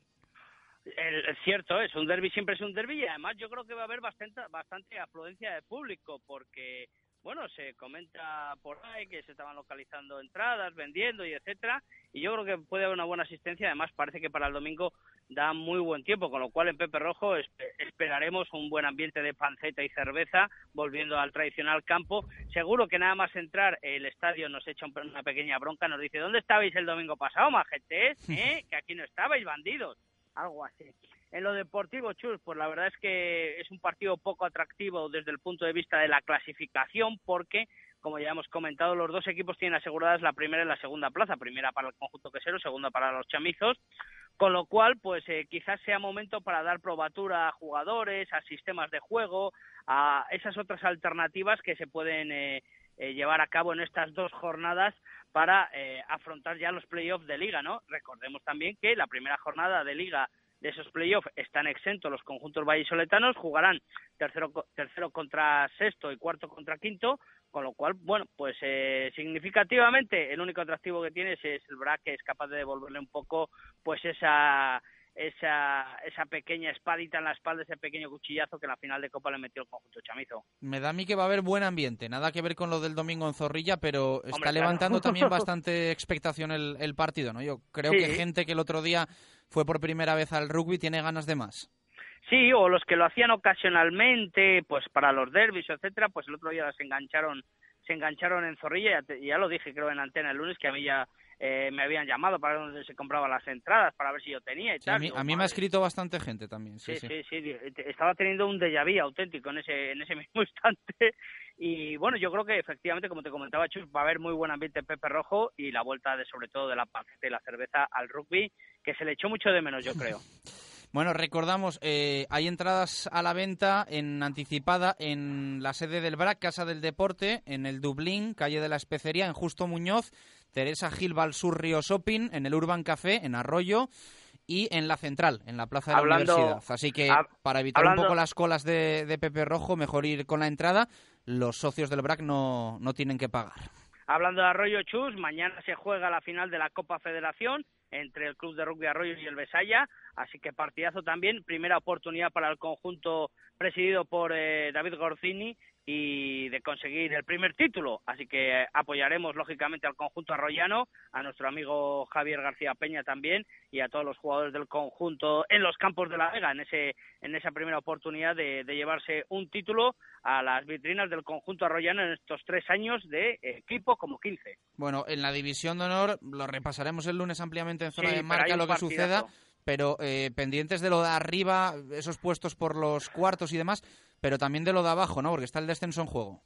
Es cierto, es un derby siempre es un derby y además yo creo que va a haber bastante, bastante afluencia de público porque, bueno, se comenta por ahí que se estaban localizando entradas, vendiendo y etcétera y yo creo que puede haber una buena asistencia. Además parece que para el domingo da muy buen tiempo, con lo cual en Pepe Rojo esperaremos un buen ambiente de panceta y cerveza, volviendo al tradicional campo. Seguro que nada más entrar el estadio nos echa una pequeña bronca, nos dice, ¿dónde estabais el domingo pasado, majetes? [LAUGHS] ¿Eh? Que aquí no estabais, bandidos algo así. En lo deportivo, Chus, pues la verdad es que es un partido poco atractivo desde el punto de vista de la clasificación, porque, como ya hemos comentado, los dos equipos tienen aseguradas la primera y la segunda plaza, primera para el conjunto quesero, segunda para los chamizos, con lo cual, pues eh, quizás sea momento para dar probatura a jugadores, a sistemas de juego, a esas otras alternativas que se pueden eh, eh, llevar a cabo en estas dos jornadas para afrontar ya los playoffs de liga, ¿no? Recordemos también que la primera jornada de liga de esos playoffs están exentos los conjuntos vallisoletanos, jugarán tercero, tercero contra sexto y cuarto contra quinto, con lo cual, bueno, pues eh, significativamente el único atractivo que tiene es, el BRAC, que es capaz de devolverle un poco pues esa esa, esa pequeña espadita en la espalda, ese pequeño cuchillazo que en la final de Copa le metió el conjunto chamizo. Me da a mí que va a haber buen ambiente, nada que ver con lo del domingo en Zorrilla, pero está levantando también [LAUGHS] bastante expectación el, el, partido, ¿no? Yo creo que gente que el otro día fue por primera vez al rugby tiene ganas de más. Sí, o los que lo hacían ocasionalmente, pues para los derbis, etcétera, pues el otro día se engancharon se engancharon en Zorrilla, ya, ya lo dije creo en antena el lunes, que a mí ya eh, me habían llamado para ver dónde se compraban las entradas, para ver si yo tenía y tal. A mí, me ha escrito bastante gente también. Sí sí, sí, Estaba teniendo un déjà vu auténtico en ese, en ese [LAUGHS] mismo instante. Y bueno, yo creo que efectivamente, como te comentaba Chus, va a haber muy buen ambiente en Pepe Rojo y la vuelta de sobre todo de la panceta y la cerveza al rugby, que se le echó mucho de menos, yo creo. Bueno, recordamos, eh, hay entradas a la venta en anticipada en la sede del BRAC, Casa del Deporte, en el Dublín, calle de la Especería, en Justo Muñoz, Teresa Gil Sur Río Shopping, en el Urban Café, en Arroyo y en la Central, en la Plaza de la Universidad. Así que para evitar un poco las colas de, de, Pepe Rojo, mejor ir con la entrada. Los socios del BRAC no, no tienen que pagar. Hablando de Arroyo Chus, mañana se juega la final de la Copa Federación entre el Club de Rugby Arroyo y el Besaya, así que partidazo también, primera oportunidad para el conjunto presidido por eh, David Gorcini y de conseguir el primer título. Así que apoyaremos lógicamente al conjunto arroyano, a nuestro amigo Javier García Peña también y a todos los jugadores del conjunto en los campos de la Vega en ese en esa primera oportunidad de, llevarse un título a las vitrinas del conjunto arroyano en estos tres años de equipo como 15. Bueno, en la división de honor lo repasaremos el lunes ampliamente en zona de marca lo que suceda pero eh, pendientes de lo de arriba, esos puestos por los cuartos y demás, pero también de lo de abajo, ¿no? Porque está el descenso en juego.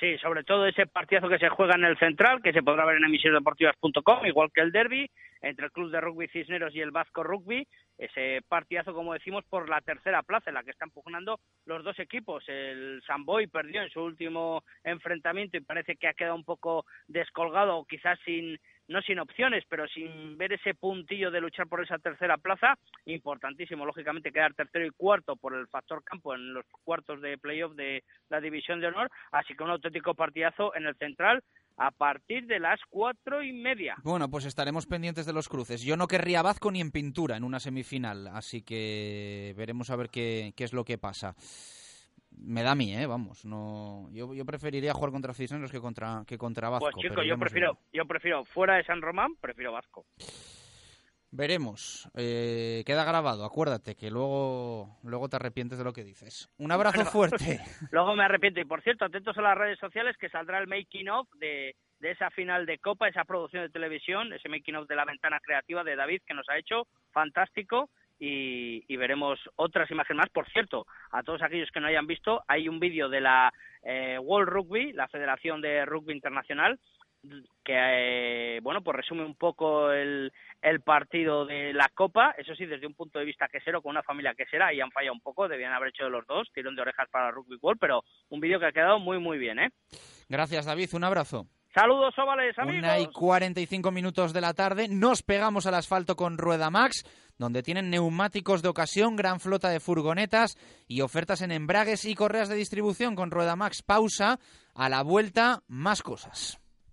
Sí, sobre todo ese partidazo que se juega en el Central, que se podrá ver en emisionesdeportivas.com, igual que el derby, entre el Club de Rugby Cisneros y el Vasco Rugby. Ese partidazo, como decimos, por la tercera plaza, en la que están pugnando los dos equipos. El Samboy perdió en su último enfrentamiento y parece que ha quedado un poco descolgado, quizás sin no sin opciones, pero sin ver ese puntillo de luchar por esa tercera plaza, importantísimo, lógicamente, quedar tercero y cuarto por el factor campo en los cuartos de playoff de la División de Honor, así que un auténtico partidazo en el central a partir de las cuatro y media. Bueno, pues estaremos pendientes de los cruces. Yo no querría Vazco ni en pintura en una semifinal, así que veremos a ver qué, qué es lo que pasa me da a mí, ¿eh? Vamos, no, yo, yo preferiría jugar contra Cisneros que contra que contra Vasco. Pues chico, yo prefiero, yo prefiero fuera de San Román, prefiero Vasco. Veremos. Eh, queda grabado, acuérdate que luego, luego te arrepientes de lo que dices. Un abrazo fuerte. [LAUGHS] Luego me arrepiento. Y por cierto, atentos a las redes sociales que saldrá el making of de, de esa final de Copa, esa producción de televisión, ese making of de la ventana creativa de David que nos ha hecho fantástico. Y, y veremos otras imágenes más. Por cierto, a todos aquellos que no hayan visto, hay un vídeo de la eh, World Rugby, la Federación de Rugby Internacional, que eh, bueno pues resume un poco el, el partido de la Copa, eso sí desde un punto de vista quesero con una familia quesera y han fallado un poco, debían haber hecho de los dos, tirón de orejas para Rugby World, pero un vídeo que ha quedado muy muy bien, ¿eh? Gracias David, un abrazo. Saludos, óvales, amigos. Una y 45 minutos de la tarde. Nos pegamos al asfalto con Rueda Max, donde tienen neumáticos de ocasión, gran flota de furgonetas y ofertas en embragues y correas de distribución con Rueda Max. Pausa. A la vuelta, más cosas.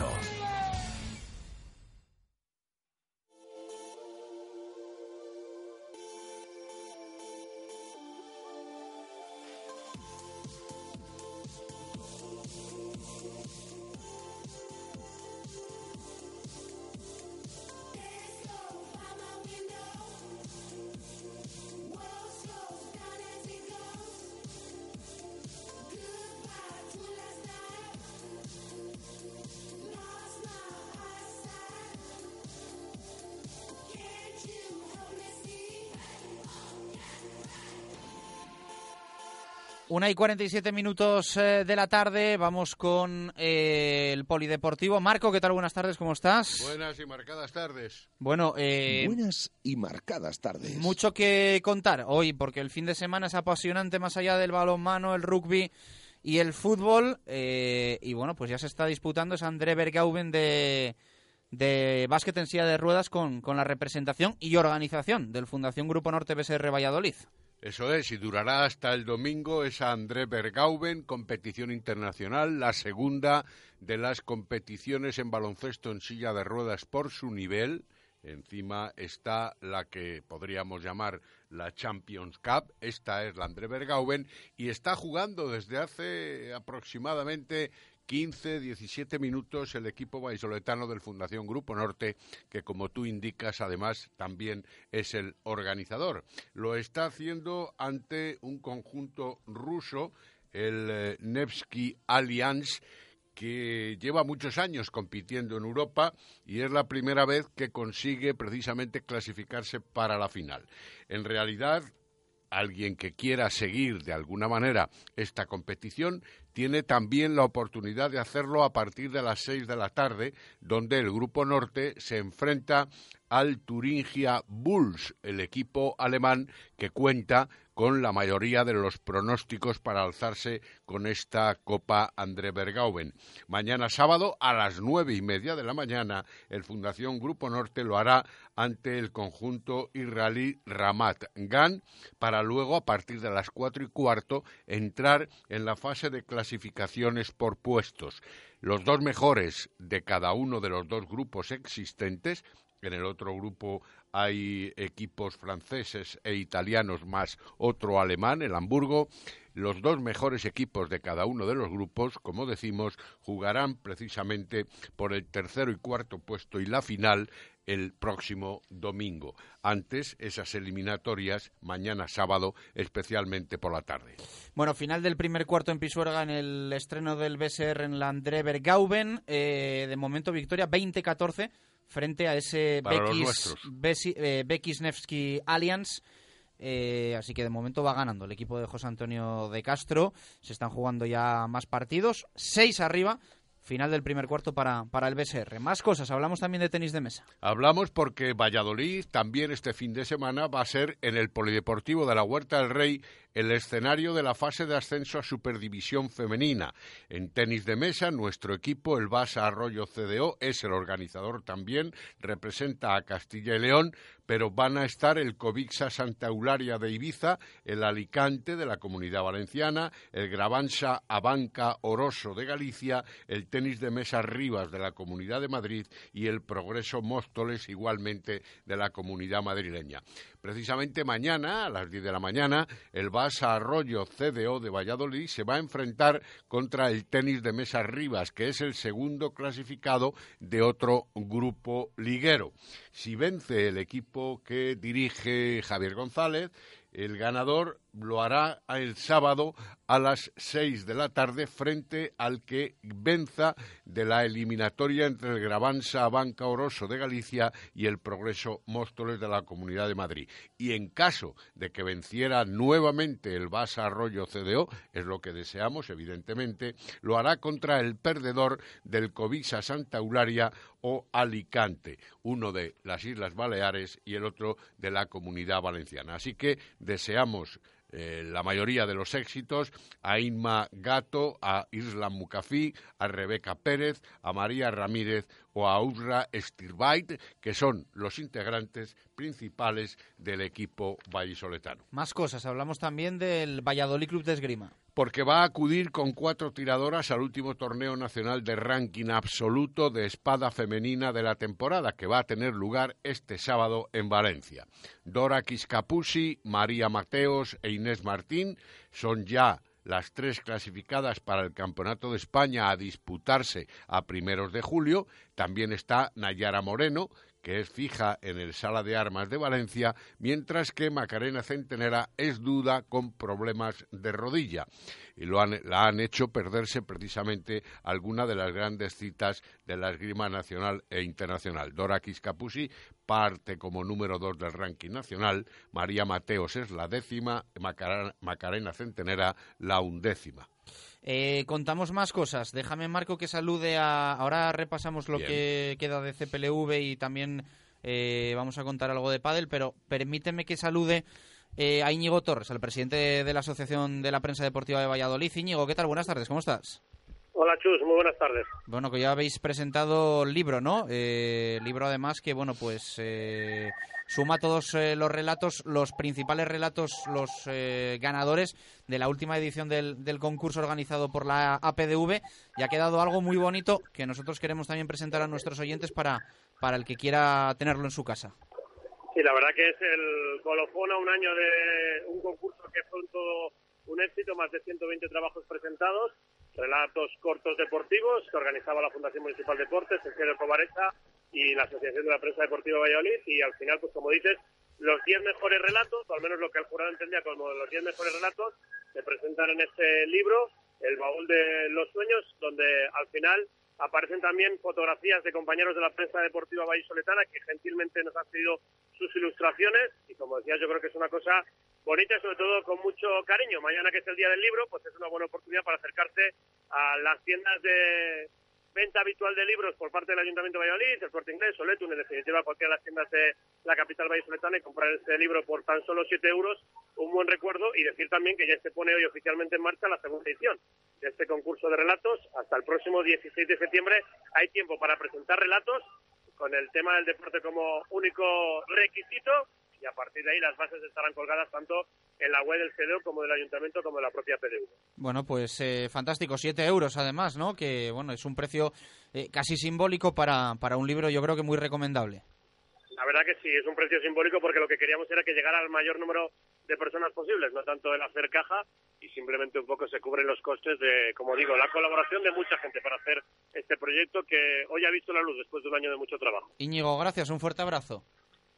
Cristo. Una y 47 minutos eh, de la tarde, vamos con eh, el Polideportivo. Marco, ¿qué tal? Buenas tardes, ¿cómo estás? Buenas y marcadas tardes. Bueno, eh, Buenas y marcadas tardes. mucho que contar hoy, porque el fin de semana es apasionante más allá del balonmano, el rugby y el fútbol. eh, y bueno, pues ya se está disputando ese André Bergauben de, de básquet en silla de ruedas con, con la representación y organización del Fundación Grupo Norte BSR Valladolid. Eso es, y durará hasta el domingo esa André Bergauben, competición internacional, la segunda de las competiciones en baloncesto en silla de ruedas por su nivel. Encima está la que podríamos llamar la Champions Cup, esta es la André Bergauben, y está jugando desde hace aproximadamente 15, 17 minutos el equipo vallisoletano del Fundación Grupo Norte, que como tú indicas, además también es el organizador. Lo está haciendo ante un conjunto ruso, el eh, Nevsky Alliance, que lleva muchos años compitiendo en Europa y es la primera vez que consigue precisamente clasificarse para la final. En realidad, alguien que quiera seguir de alguna manera esta competición tiene también la oportunidad de hacerlo a partir de las seis de la tarde, donde el Grupo Norte se enfrenta al Turingia Bulls, el equipo alemán que cuenta con la mayoría de los pronósticos para alzarse con esta Copa André Bergauben. Mañana sábado a las nueve y media de la mañana, el Fundación Grupo Norte lo hará ante el conjunto israelí Ramat Gan para luego, a partir de las cuatro y cuarto, entrar en la fase de clasificaciones por puestos. Los dos mejores de cada uno de los dos grupos existentes en el otro grupo hay equipos franceses e italianos más otro alemán, el Hamburgo. Los dos mejores equipos de cada uno de los grupos, como decimos, jugarán precisamente por el tercero y cuarto puesto y la final el próximo domingo. Antes, esas eliminatorias mañana sábado, especialmente por la tarde. Bueno, final del primer cuarto en Pisuerga en el estreno del BSR en la André Bergauben. Eh, de momento, victoria 20-14 frente a ese Bekis. Besi- eh, Bekis Nevsky Alliance. Eh, así que de momento va ganando el equipo de José Antonio de Castro. Se están jugando ya más partidos. Seis arriba. Final del primer cuarto para, para el BSR. Más cosas. Hablamos también de tenis de mesa. Hablamos porque Valladolid también este fin de semana va a ser en el Polideportivo de la Huerta del Rey el escenario de la fase de ascenso a Superdivisión Femenina. En tenis de mesa, nuestro equipo, el Basa Arroyo CDO, es el organizador también, representa a Castilla y León, pero van a estar el Covixa Santa Eularia de Ibiza, el Alicante de la Comunidad Valenciana, el Gravansa Abanca Oroso de Galicia, el tenis de mesa Rivas de la Comunidad de Madrid y el Progreso Móstoles igualmente de la Comunidad Madrileña. Precisamente mañana, a las 10 de la mañana, el Basa Arroyo CDO de Valladolid se va a enfrentar contra el tenis de mesa Rivas, que es el segundo clasificado de otro grupo liguero. Si vence el equipo que dirige Javier González, el ganador lo hará el sábado a las seis de la tarde frente al que venza de la eliminatoria entre el Gravansa Banca Oroso de Galicia y el Progreso Móstoles de la Comunidad de Madrid. Y en caso de que venciera nuevamente el Basa Arroyo CDO, es lo que deseamos, evidentemente, lo hará contra el perdedor del Covisa Santa Eularia o Alicante, uno de las Islas Baleares y el otro de la Comunidad Valenciana. Así que deseamos eh, la mayoría de los éxitos a Inma Gato, a Isla Mucafí, a Rebeca Pérez, a María Ramírez o a Usra Stirbait, que son los integrantes principales del equipo vallisoletano. Más cosas, hablamos también del Valladolid Club de Esgrima. Porque va a acudir con cuatro tiradoras al último torneo nacional de ranking absoluto de espada femenina de la temporada, que va a tener lugar este sábado en Valencia. Dora Quiscapusi, María Mateos e Inés Martín son ya las tres clasificadas para el Campeonato de España a disputarse a primeros de julio. También está Nayara Moreno, que es fija en el Sala de Armas de Valencia, mientras que Macarena Centenera es duda con problemas de rodilla. Y lo la han hecho perderse precisamente alguna de las grandes citas de la esgrima nacional e internacional. Dora Quiscapusi parte como número dos del ranking nacional, María Mateos es la décima, Macarena Centenera la undécima. Eh, contamos más cosas. Déjame, Marco, que salude a... Ahora repasamos lo que queda de CPLV y también eh, vamos a contar algo de pádel, pero permíteme que salude eh, a Íñigo Torres, el presidente de la Asociación de la Prensa Deportiva de Valladolid. Íñigo, ¿qué tal? Buenas tardes, ¿cómo estás? Hola Chus, muy buenas tardes. Bueno, que ya habéis presentado el libro, ¿no? Eh, libro además que, bueno, pues eh, suma todos eh, los relatos, los principales relatos, los eh, ganadores de la última edición del, concurso organizado por la APDV y ha quedado algo muy bonito que nosotros queremos también presentar a nuestros oyentes para, para el que quiera tenerlo en su casa. Sí, la verdad que es el colofón a un año de un concurso que fue todo un éxito, más de 120 trabajos presentados relatos cortos deportivos que organizaba la Fundación Municipal de Deportes, el de Covarecha y la Asociación de la Prensa Deportiva Valladolid. Y al final, pues como dices, los 10 mejores relatos, o al menos lo que el jurado entendía como los 10 mejores relatos, se presentan en este libro, El baúl de los sueños, donde al final aparecen también fotografías de compañeros de la prensa deportiva vallisoletana que gentilmente nos han pedido sus ilustraciones y como decía yo creo que es una cosa bonita y sobre todo con mucho cariño. Mañana que es el día del libro, pues es una buena oportunidad para acercarse a las tiendas de venta habitual de libros por parte del Ayuntamiento de Valladolid, el Corte Inglés, Soletun, en definitiva cualquiera de las tiendas de la capital vallisoletana y comprar este libro por tan solo 7 euros, un buen recuerdo y decir también que ya se pone hoy oficialmente en marcha la segunda edición de este concurso de relatos. Hasta el próximo 16 de septiembre hay tiempo para presentar relatos con el tema del deporte como único requisito y a partir de ahí las bases estarán colgadas tanto en la web del CDO como del Ayuntamiento como de la propia PDU. Bueno, pues eh, fantástico, 7 euros además, ¿no? Que bueno, es un precio eh, casi simbólico para, para un libro yo creo que muy recomendable. La verdad que sí, es un precio simbólico porque lo que queríamos era que llegara al mayor número de personas posibles, no tanto el hacer caja y simplemente un poco se cubren los costes de, como digo, la colaboración de mucha gente para hacer este proyecto que hoy ha visto la luz después de un año de mucho trabajo. Íñigo, gracias, un fuerte abrazo.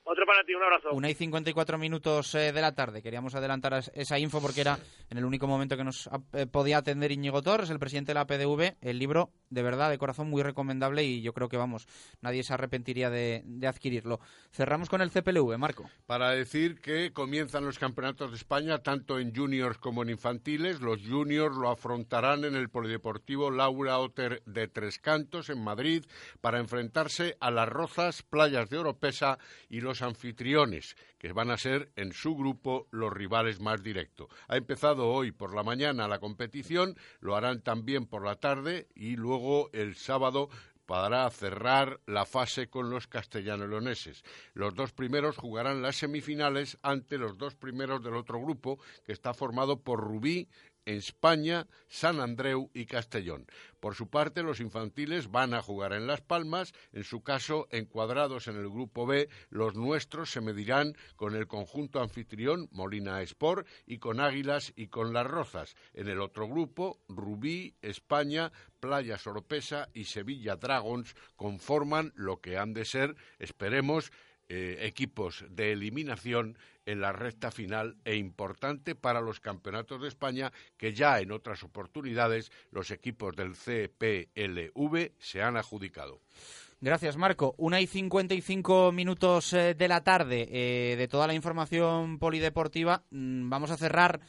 Otro para ti, un abrazo. Una y 54 minutos eh, de la tarde. Queríamos adelantar esa info porque era en el único momento que nos eh, podía atender Íñigo Torres, el presidente de la PDV. El libro, de verdad, de corazón, muy recomendable y yo creo que, vamos, nadie se arrepentiría de, de adquirirlo. Cerramos con el CPLV, Marco. Para decir que comienzan los campeonatos de España tanto en juniors como en infantiles. Los juniors lo afrontarán en el Polideportivo Laura Otter de Tres Cantos, en Madrid, para enfrentarse a las Rozas, Playas de Oropesa y los anfitriones, que van a ser en su grupo los rivales más directos. Ha empezado hoy por la mañana la competición, lo harán también por la tarde y luego el sábado para cerrar la fase con los castellano-leoneses. Los dos primeros jugarán las semifinales ante los dos primeros del otro grupo, que está formado por Rubí, España, San Andreu y Castellón. Por su parte, los infantiles van a jugar en Las Palmas, en su caso, encuadrados en el grupo B, los nuestros se medirán con el conjunto anfitrión Molina Sport y con Águilas y con Las Rozas. En el otro grupo, Rubí, España, Playa Soropesa y Sevilla Dragons conforman lo que han de ser, esperemos, eh, equipos de eliminación en la recta final e importante para los campeonatos de España que ya en otras oportunidades los equipos del CPLV se han adjudicado. Gracias, Marco. Una y cincuenta y cinco minutos eh, de la tarde eh, de toda la información polideportiva. Mm, vamos a cerrar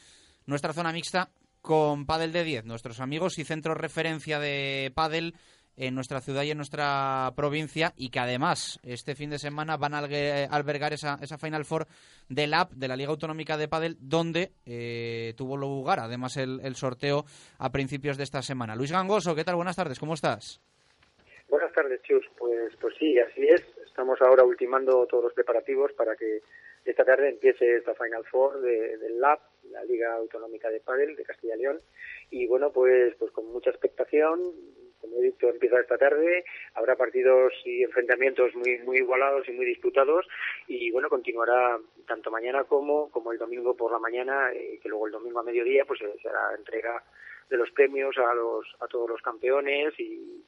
nuestra zona mixta con Padel de 10, nuestros amigos y centros referencia de Padel en nuestra ciudad y en nuestra provincia y que además este fin de semana van a albergar esa, esa Final Four del app de la Liga Autonómica de Padel donde eh, tuvo lugar además el, el, sorteo a principios de esta semana. Luis Gangoso, ¿qué tal? Buenas tardes, ¿cómo estás? Buenas tardes, Chus. Pues, pues sí, así es. Estamos ahora ultimando todos los preparativos para que esta tarde empiece esta Final Four de, del LAB, la Liga Autonómica de Padel de Castilla y León. Y bueno, pues, pues con mucha expectación, como he dicho, empieza esta tarde. Habrá partidos y enfrentamientos muy, muy igualados y muy disputados. Y bueno, continuará tanto mañana como, como el domingo por la mañana, eh, que luego el domingo a mediodía pues eh, será entrega de los premios a, los, a todos los campeones y,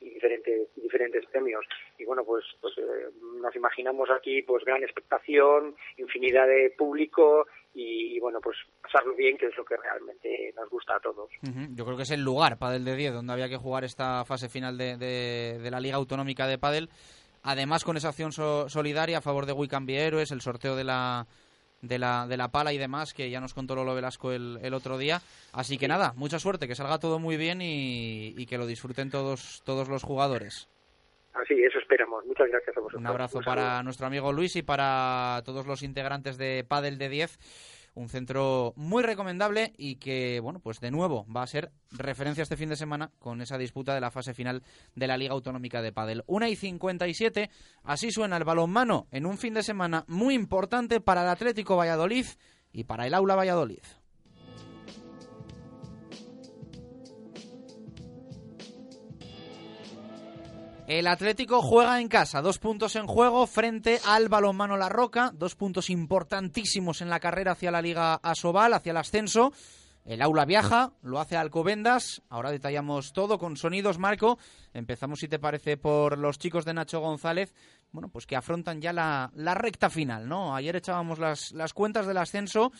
y diferentes diferentes premios. Y bueno pues pues eh, nos imaginamos aquí pues gran expectación infinidad de público y, bueno pues pasarlo bien que es lo que realmente nos gusta a todos. Yo creo que es el lugar Padel de 10 donde había que jugar esta fase final de, de, la Liga Autonómica de Padel además con esa acción so solidaria a favor de Wiccan Héroes el sorteo de la de la, de la pala y demás, que ya nos contó Lolo Velasco el, el otro día. Así que nada, mucha suerte, que salga todo muy bien y, y que lo disfruten todos, todos los jugadores. Así, eso esperamos. Muchas gracias a vosotros. Un abrazo Un para nuestro amigo Luis y para todos los integrantes de Padel de 10 un centro muy recomendable y que, bueno, pues de nuevo va a ser referencia este fin de semana con esa disputa de la fase final de la Liga Autonómica de Padel. Una y 57, así suena el balonmano en un fin de semana muy importante para el Atlético Valladolid y para el Aula Valladolid. El Atlético juega en casa, dos puntos en juego frente al balonmano La Roca, dos puntos importantísimos en la carrera hacia la Liga Asobal, hacia el ascenso. El aula viaja, lo hace Alcobendas. Ahora detallamos todo con sonidos, Marco. Empezamos, si te parece, por los chicos de Nacho González. Bueno, pues que afrontan ya la, recta final, ¿no? Ayer echábamos las, cuentas del ascenso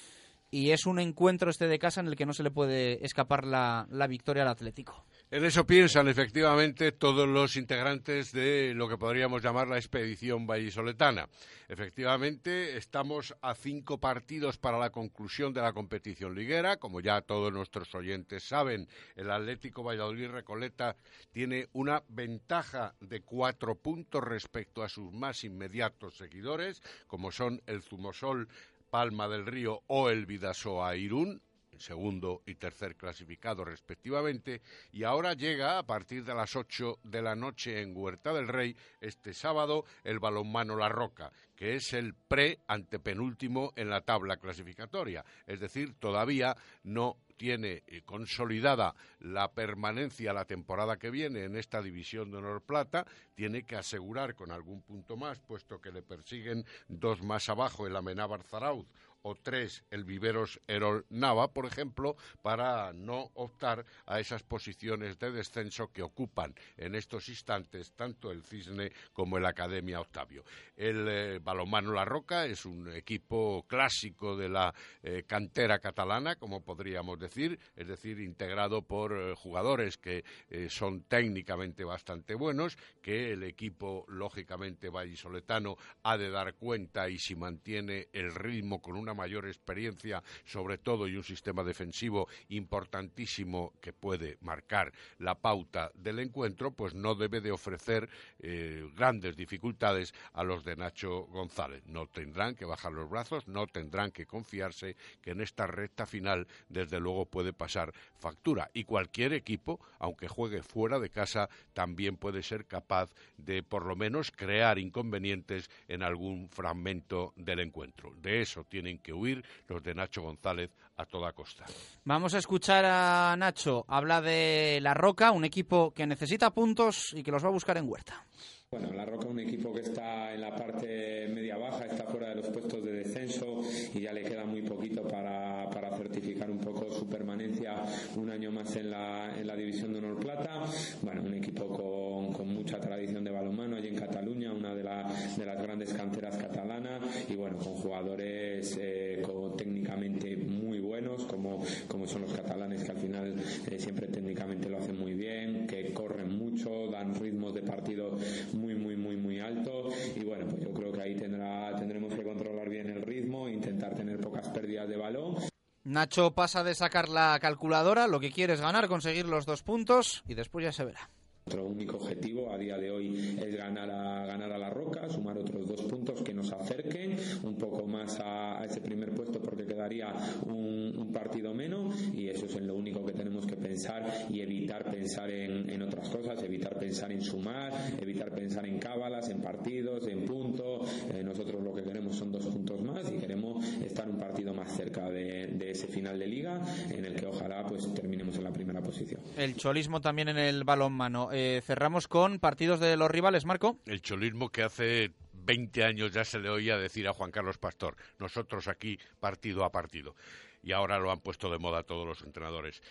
y es un encuentro este de casa en el que no se le puede escapar la victoria al Atlético. En eso piensan efectivamente todos los integrantes de lo que podríamos llamar la expedición vallisoletana. Efectivamente, estamos a cinco partidos para la conclusión de la competición liguera. Como ya todos nuestros oyentes saben, el Atlético Valladolid Recoleta tiene una ventaja de cuatro puntos respecto a sus más inmediatos seguidores, como son el Zumosol Palma del Río o el Vidasoa Irún, segundo y tercer clasificado respectivamente, y ahora llega a partir de las ocho de la noche en Huerta del Rey, este sábado, el balonmano La Roca, que es el pre-antepenúltimo en la tabla clasificatoria. Es decir, todavía no tiene consolidada la permanencia la temporada que viene en esta división de honor plata, tiene que asegurar con algún punto más, puesto que le persiguen dos más abajo el Amenábar Zarauz o tres el Viveros Erol Nava, por ejemplo, para no optar a esas posiciones de descenso que ocupan en estos instantes tanto el Cisne como el Academia Octavio. El eh, Balomano La Roca es un equipo clásico de la eh, cantera catalana, como podríamos decir, es decir, integrado por eh, jugadores que eh, son técnicamente bastante buenos, que el equipo, lógicamente, vallisoletano ha de dar cuenta y si mantiene el ritmo con una mayor experiencia, sobre todo, y un sistema defensivo importantísimo que puede marcar la pauta del encuentro, pues no debe de ofrecer eh, grandes dificultades a los de Nacho González. No tendrán que bajar los brazos, no tendrán que confiarse que en esta recta final, desde luego, puede pasar factura. Y cualquier equipo, aunque juegue fuera de casa, también puede ser capaz de, por lo menos, crear inconvenientes en algún fragmento del encuentro. De eso tienen que huir los de Nacho González a toda costa. Vamos a escuchar a Nacho. Habla de La Roca, un equipo que necesita puntos y que los va a buscar en Huerta. Bueno, La Roca, un equipo que está en la parte media-baja, está fuera de los puestos de descenso y ya le queda muy poquito para, para certificar un poco su permanencia un año más en la, en la división de honor plata. Bueno, un equipo con, con mucha tradición de balonmano allí en Cataluña, una de, la, de las grandes canteras catalanas y bueno, con jugadores eh, con, técnicamente muy buenos como, como son los catalanes que al final eh, siempre técnicamente lo hacen muy bien, que corren mucho, dan ritmos de partido muy, muy, muy, muy alto. Y bueno, pues yo creo que ahí tendrá, tendremos que controlar bien el ritmo, intentar tener pocas pérdidas de balón. Nacho pasa de sacar la calculadora, lo que quiere es ganar, conseguir los dos puntos y después ya se verá. Nuestro único objetivo a día de hoy es ganar a, ganar a la Roca, sumar otros dos puntos que nos acerquen un poco más a, a ese primer puesto porque quedaría un, un, partido menos y eso es en lo único que tenemos que pensar y evitar pensar en, en, otras cosas, evitar pensar en sumar, evitar pensar en cábalas, en partidos, en puntos. Eh, nosotros lo que queremos son dos puntos más y queremos estar un partido más cerca de, de ese final de liga en el que ojalá pues terminemos en la primera posición. El cholismo también en el balonmano. Eh, cerramos con partidos de los rivales, Marco. El cholismo que hace 20 años ya se le oía decir a Juan Carlos Pastor, nosotros aquí partido a partido. Y ahora lo han puesto de moda todos los entrenadores.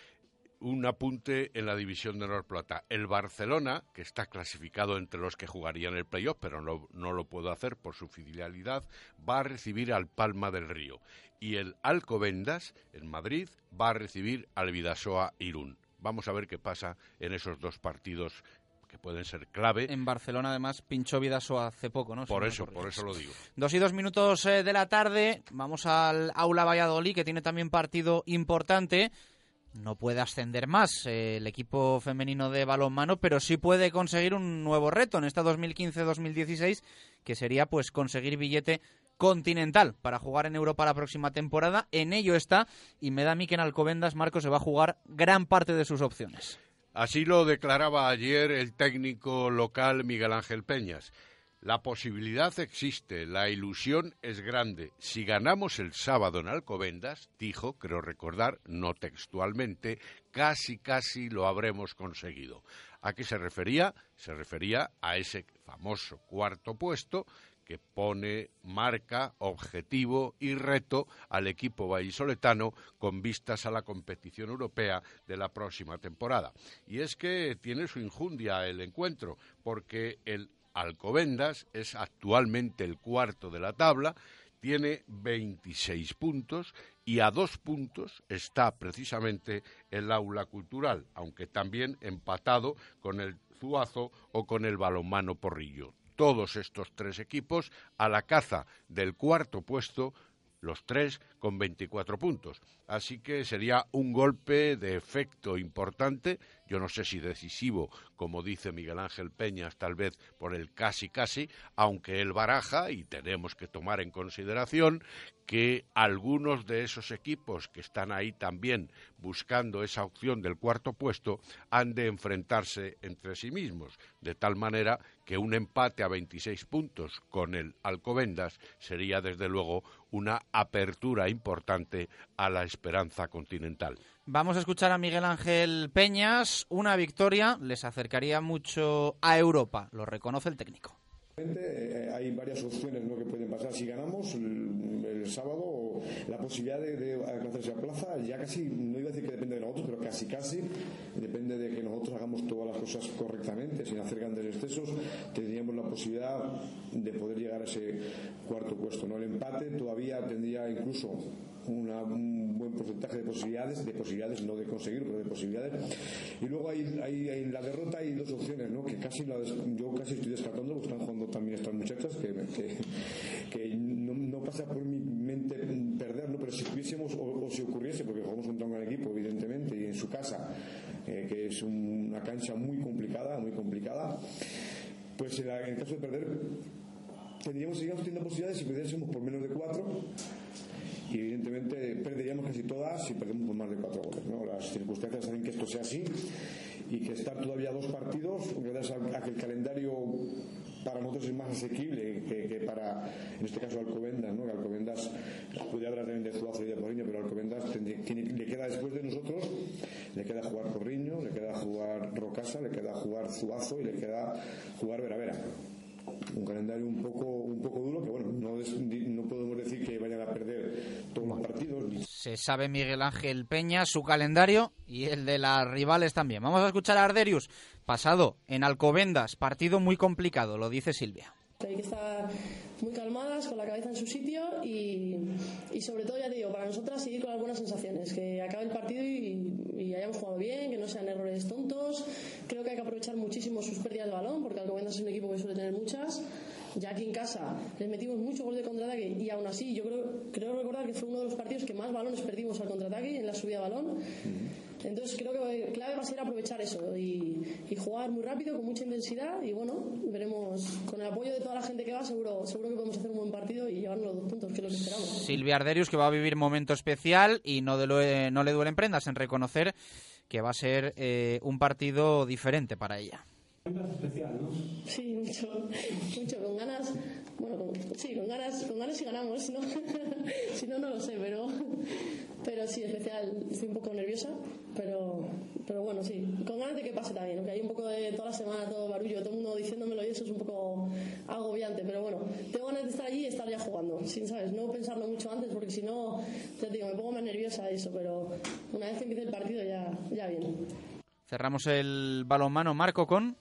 Un apunte en la división de Honor Plata. El Barcelona, que está clasificado entre los que jugarían el playoff, pero no, no lo puedo hacer por su fidelidad, va a recibir al Palma del Río. Y el Alcobendas, en Madrid, va a recibir al Vidasoa Irún. Vamos a ver qué pasa en esos dos partidos que pueden ser clave. En Barcelona, además, pinchó Vidaso hace poco, ¿no? Por eso, por eso lo digo. Dos y dos minutos eh, de la tarde, vamos al Aula Valladolid, que tiene también partido importante. No puede ascender más eh, el equipo femenino de balonmano, pero sí puede conseguir un nuevo reto en esta 2015-2016, que sería pues conseguir billete continental para jugar en Europa la próxima temporada. En ello está, y me da a mí que en Alcobendas Marco se va a jugar gran parte de sus opciones. Así lo declaraba ayer el técnico local Miguel Ángel Peñas. La posibilidad existe, la ilusión es grande. Si ganamos el sábado en Alcobendas, dijo, creo recordar, no textualmente, casi, casi lo habremos conseguido. ¿A qué se refería? Se refería a ese famoso cuarto puesto que pone marca, objetivo y reto al equipo vallisoletano con vistas a la competición europea de la próxima temporada. Y es que tiene su injundia el encuentro, porque el Alcobendas es actualmente el cuarto de la tabla, tiene 26 puntos y a dos puntos está precisamente el aula cultural, aunque también empatado con el Zuazo o con el balonmano Porrillo todos estos tres equipos a la caza del cuarto puesto, los tres con 24 puntos. Así que sería un golpe de efecto importante, yo no sé si decisivo, como dice Miguel Ángel Peñas, tal vez por el casi casi, aunque él baraja y tenemos que tomar en consideración que algunos de esos equipos que están ahí también buscando esa opción del cuarto puesto han de enfrentarse entre sí mismos, de tal manera que un empate a 26 puntos con el Alcobendas sería desde luego una apertura importante a la esperanza continental. Vamos a escuchar a Miguel Ángel Peñas. Una victoria les acercaría mucho a Europa, lo reconoce el técnico. Hay varias opciones ¿no? que pueden pasar. Si ganamos el, el sábado, la posibilidad de, de, alcanzar esa plaza ya casi, no iba a decir que depende de nosotros, pero casi casi depende de que nosotros hagamos todas las cosas correctamente, sin hacer grandes excesos, tendríamos la posibilidad de poder llegar a ese cuarto puesto. ¿no? El empate todavía tendría incluso una, un buen porcentaje de posibilidades, de posibilidades, no de conseguir, pero de posibilidades. Y luego hay, hay, en la derrota hay dos opciones, ¿no? que casi yo casi estoy descartando, porque están jugando también estas muchachas, que, que, no, no, pasa por mi mente si pudiésemos o, si ocurriese, porque jugamos contra un gran equipo, evidentemente, y en su casa, eh, que es una cancha muy complicada, muy complicada, pues en, caso de perder, tendríamos, seguiríamos teniendo posibilidades si perdiésemos por menos de cuatro y evidentemente perderíamos casi todas si perdemos por más de cuatro goles. ¿no? Las circunstancias hacen que esto sea así y que estar todavía dos partidos, gracias a, que el calendario para nosotros es más asequible que, para, en este caso, Alcobendas, ¿no? Que Alcobendas, puede hablar también de Zuazo y de Porriño, pero Alcobendas le queda después de nosotros, le queda jugar Porriño, le queda jugar Rocasa, le queda jugar Zuazo y le queda jugar Veravera un calendario un poco un poco duro que bueno no, no podemos decir que vayan a perder todos los partidos se sabe Miguel Ángel Peña su calendario y el de las rivales también vamos a escuchar a Arderius pasado en Alcobendas partido muy complicado lo dice Silvia hay que estar muy calmadas, con la cabeza en su sitio y, y, sobre todo, ya te digo, para nosotras seguir con las buenas sensaciones, que acabe el partido y, hayamos jugado bien, que no sean errores tontos. Creo que hay que aprovechar muchísimo sus pérdidas de balón, porque Alcobendas es un equipo que suele tener muchas. Ya aquí en casa les metimos mucho gol de contraataque y aún así yo creo, creo recordar que fue uno de los partidos que más balones perdimos al contraataque en la subida de balón. Entonces creo que clave va a ser aprovechar eso y, jugar muy rápido, con mucha intensidad y bueno, veremos con el apoyo de toda la gente que va, seguro, seguro que podemos hacer un buen partido y llevarnos los dos puntos, que es lo que esperamos. Silvia Arderius que va a vivir momento especial y no, de no le duelen prendas en reconocer que va a ser eh, un partido diferente para ella especial, ¿no? Sí, mucho, mucho, con ganas, bueno, sí, con ganas, con ganas si ganamos, si no, [LAUGHS] si no, no lo sé, pero, pero sí, especial, estoy un poco nerviosa, pero, pero bueno, sí, con ganas de que pase también, que hay un poco de toda la semana, todo barullo, todo el mundo diciéndomelo y eso es un poco agobiante, pero bueno, tengo ganas de estar allí y estar ya jugando, sin, ¿sabes? No pensarlo mucho antes, porque si no, te digo, me pongo más nerviosa eso, pero una vez que empiece el partido ya, ya viene. Cerramos el balonmano, Marco, con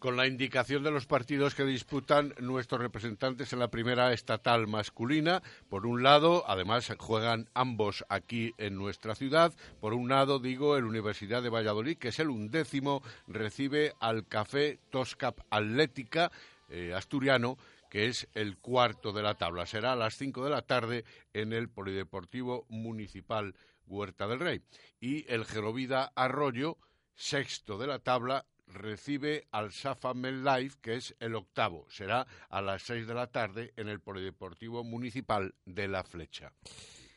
con la indicación de los partidos que disputan nuestros representantes en la primera estatal masculina. Por un lado, además juegan ambos aquí en nuestra ciudad. Por un lado, digo, el Universidad de Valladolid, que es el undécimo, recibe al Café Toscap Atlética eh, asturiano que es el cuarto de la tabla. Será a las cinco de la tarde en el Polideportivo Municipal Huerta del Rey. Y el Gerovida Arroyo, sexto de la tabla, recibe al Safa Life, que es el octavo. Será a las seis de la tarde en el Polideportivo Municipal de La Flecha.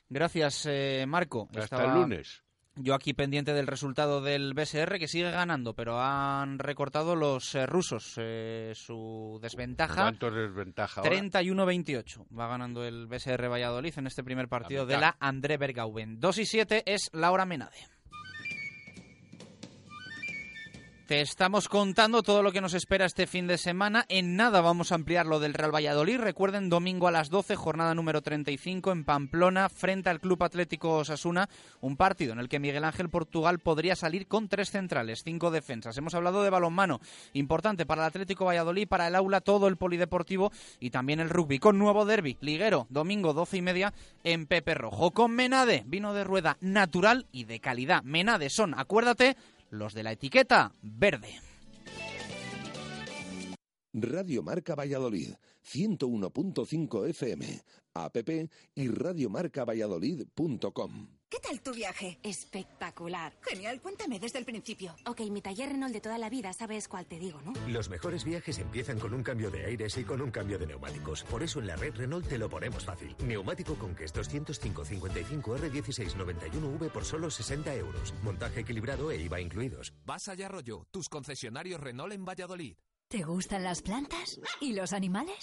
Gracias, eh, Marco. Hasta el lunes. Yo aquí pendiente del resultado del BSR, que sigue ganando, pero han recortado los eh, rusos eh, su desventaja. ¿Cuánto es desventaja 31-28. Va ganando el BSR Valladolid en este primer partido de la André Bergauben. 2 y 7 es Laura Menade. Estamos contando todo lo que nos espera este fin de semana. En nada vamos a ampliar lo del Real Valladolid. Recuerden, domingo a las 12, jornada número 35 en Pamplona, frente al Club Atlético Osasuna. Un partido en el que Miguel Ángel Portugal podría salir con tres centrales, cinco defensas. Hemos hablado de balonmano, importante para el Atlético Valladolid, para el aula, todo el polideportivo y también el rugby. Con nuevo derby, liguero, domingo 12 y media en Pepe Rojo. Con Menade, vino de rueda natural y de calidad. Menade son, acuérdate, los de la etiqueta verde. Radio Marca Valladolid, 101.5 FM, app y radiomarcavalladolid.com. ¿Qué tal tu viaje? Espectacular. Genial, cuéntame desde el principio. Ok, mi taller Renault de toda la vida, sabes cuál te digo, ¿no? Los mejores viajes empiezan con un cambio de aires y con un cambio de neumáticos. Por eso en la red Renault te lo ponemos fácil. Neumático con que 205 55 R16 91V por solo 60 euros. Montaje equilibrado e IVA incluidos. Vas allá, rollo, tus concesionarios Renault en Valladolid. ¿Te gustan las plantas? ¿Y los animales?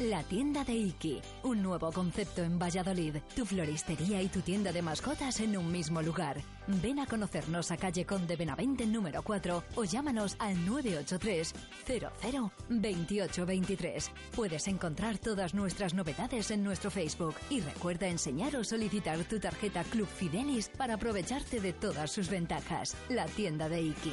La tienda de Iki, un nuevo concepto en Valladolid. Tu floristería y tu tienda de mascotas en un mismo lugar. Ven a conocernos a calle Conde Benavente número 4 o llámanos al 983 00 2823. Puedes encontrar todas nuestras novedades en nuestro Facebook y recuerda enseñar o solicitar tu tarjeta Club Fidelis para aprovecharte de todas sus ventajas. La tienda de Iki.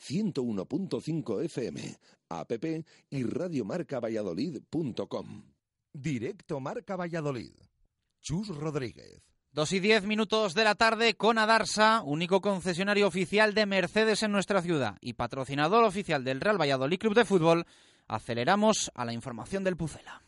101.5 FM, app y radiomarcavalladolid.com. Directo Marca Valladolid. Chus Rodríguez. Dos y diez minutos de la tarde con Adarsa, único concesionario oficial de Mercedes en nuestra ciudad y patrocinador oficial del Real Valladolid Club de Fútbol. Aceleramos a la información del Pucela.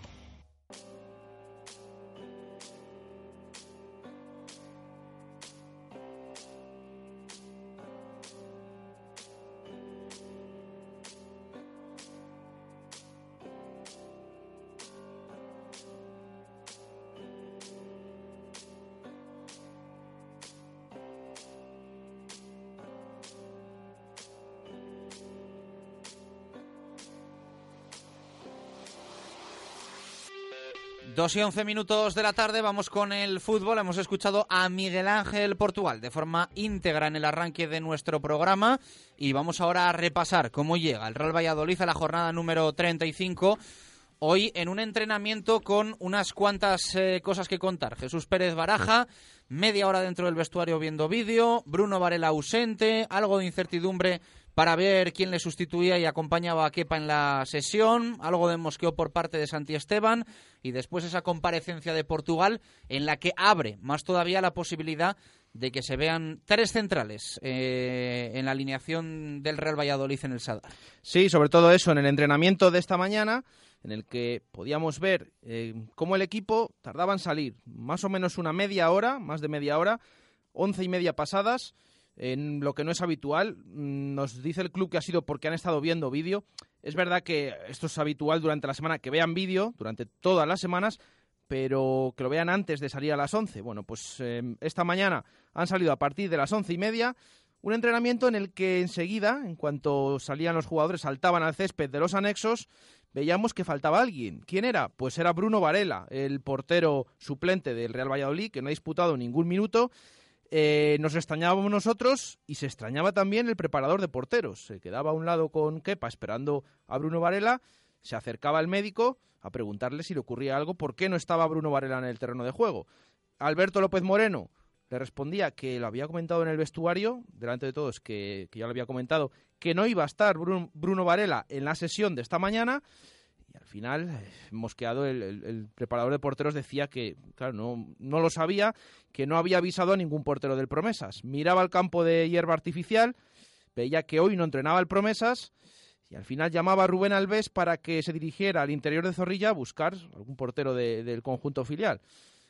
Dos y once minutos de la tarde, vamos con el fútbol. Hemos escuchado a Miguel Ángel Portugal de forma íntegra en el arranque de nuestro programa y vamos ahora a repasar cómo llega el Real Valladolid a la jornada número 35. Hoy en un entrenamiento con unas cuantas eh, cosas que contar. Jesús Pérez Baraja, media hora dentro del vestuario viendo vídeo, Bruno Varela ausente, algo de incertidumbre para ver quién le sustituía y acompañaba a Kepa en la sesión, algo de mosqueo por parte de Santi Esteban. Y después esa comparecencia de Portugal en la que abre más todavía la posibilidad de que se vean tres centrales eh, en la alineación del Real Valladolid en el Sadar. Sí, sobre todo eso en el entrenamiento de esta mañana en el que podíamos ver eh, cómo el equipo tardaba en salir. Más o menos una media hora, más de media hora, once y media pasadas, en lo que no es habitual. Mm, nos dice el club que ha sido porque han estado viendo vídeo. Es verdad que esto es habitual durante la semana, que vean vídeo durante todas las semanas, pero que lo vean antes de salir a las 11. Bueno, pues eh, esta mañana han salido a partir de las once y media. Un entrenamiento en el que enseguida, en cuanto salían los jugadores, saltaban al césped de los anexos, veíamos que faltaba alguien. ¿Quién era? Pues era Bruno Varela, el portero suplente del Real Valladolid, que no ha disputado ningún minuto eh, nos extrañábamos nosotros y se extrañaba también el preparador de porteros. Se quedaba a un lado con Kepa esperando a Bruno Varela, se acercaba al médico a preguntarle si le ocurría algo, por qué no estaba Bruno Varela en el terreno de juego. Alberto López Moreno le respondía que lo había comentado en el vestuario, delante de todos, que, ya lo había comentado, que no iba a estar Bruno Varela en la sesión de esta mañana y al final, eh, mosqueado, el, el, preparador de porteros decía que, claro, no, no lo sabía, que no había avisado a ningún portero del Promesas. Miraba el campo de hierba artificial, veía que hoy no entrenaba el Promesas y al final llamaba a Rubén Alves para que se dirigiera al interior de Zorrilla a buscar algún portero del conjunto filial.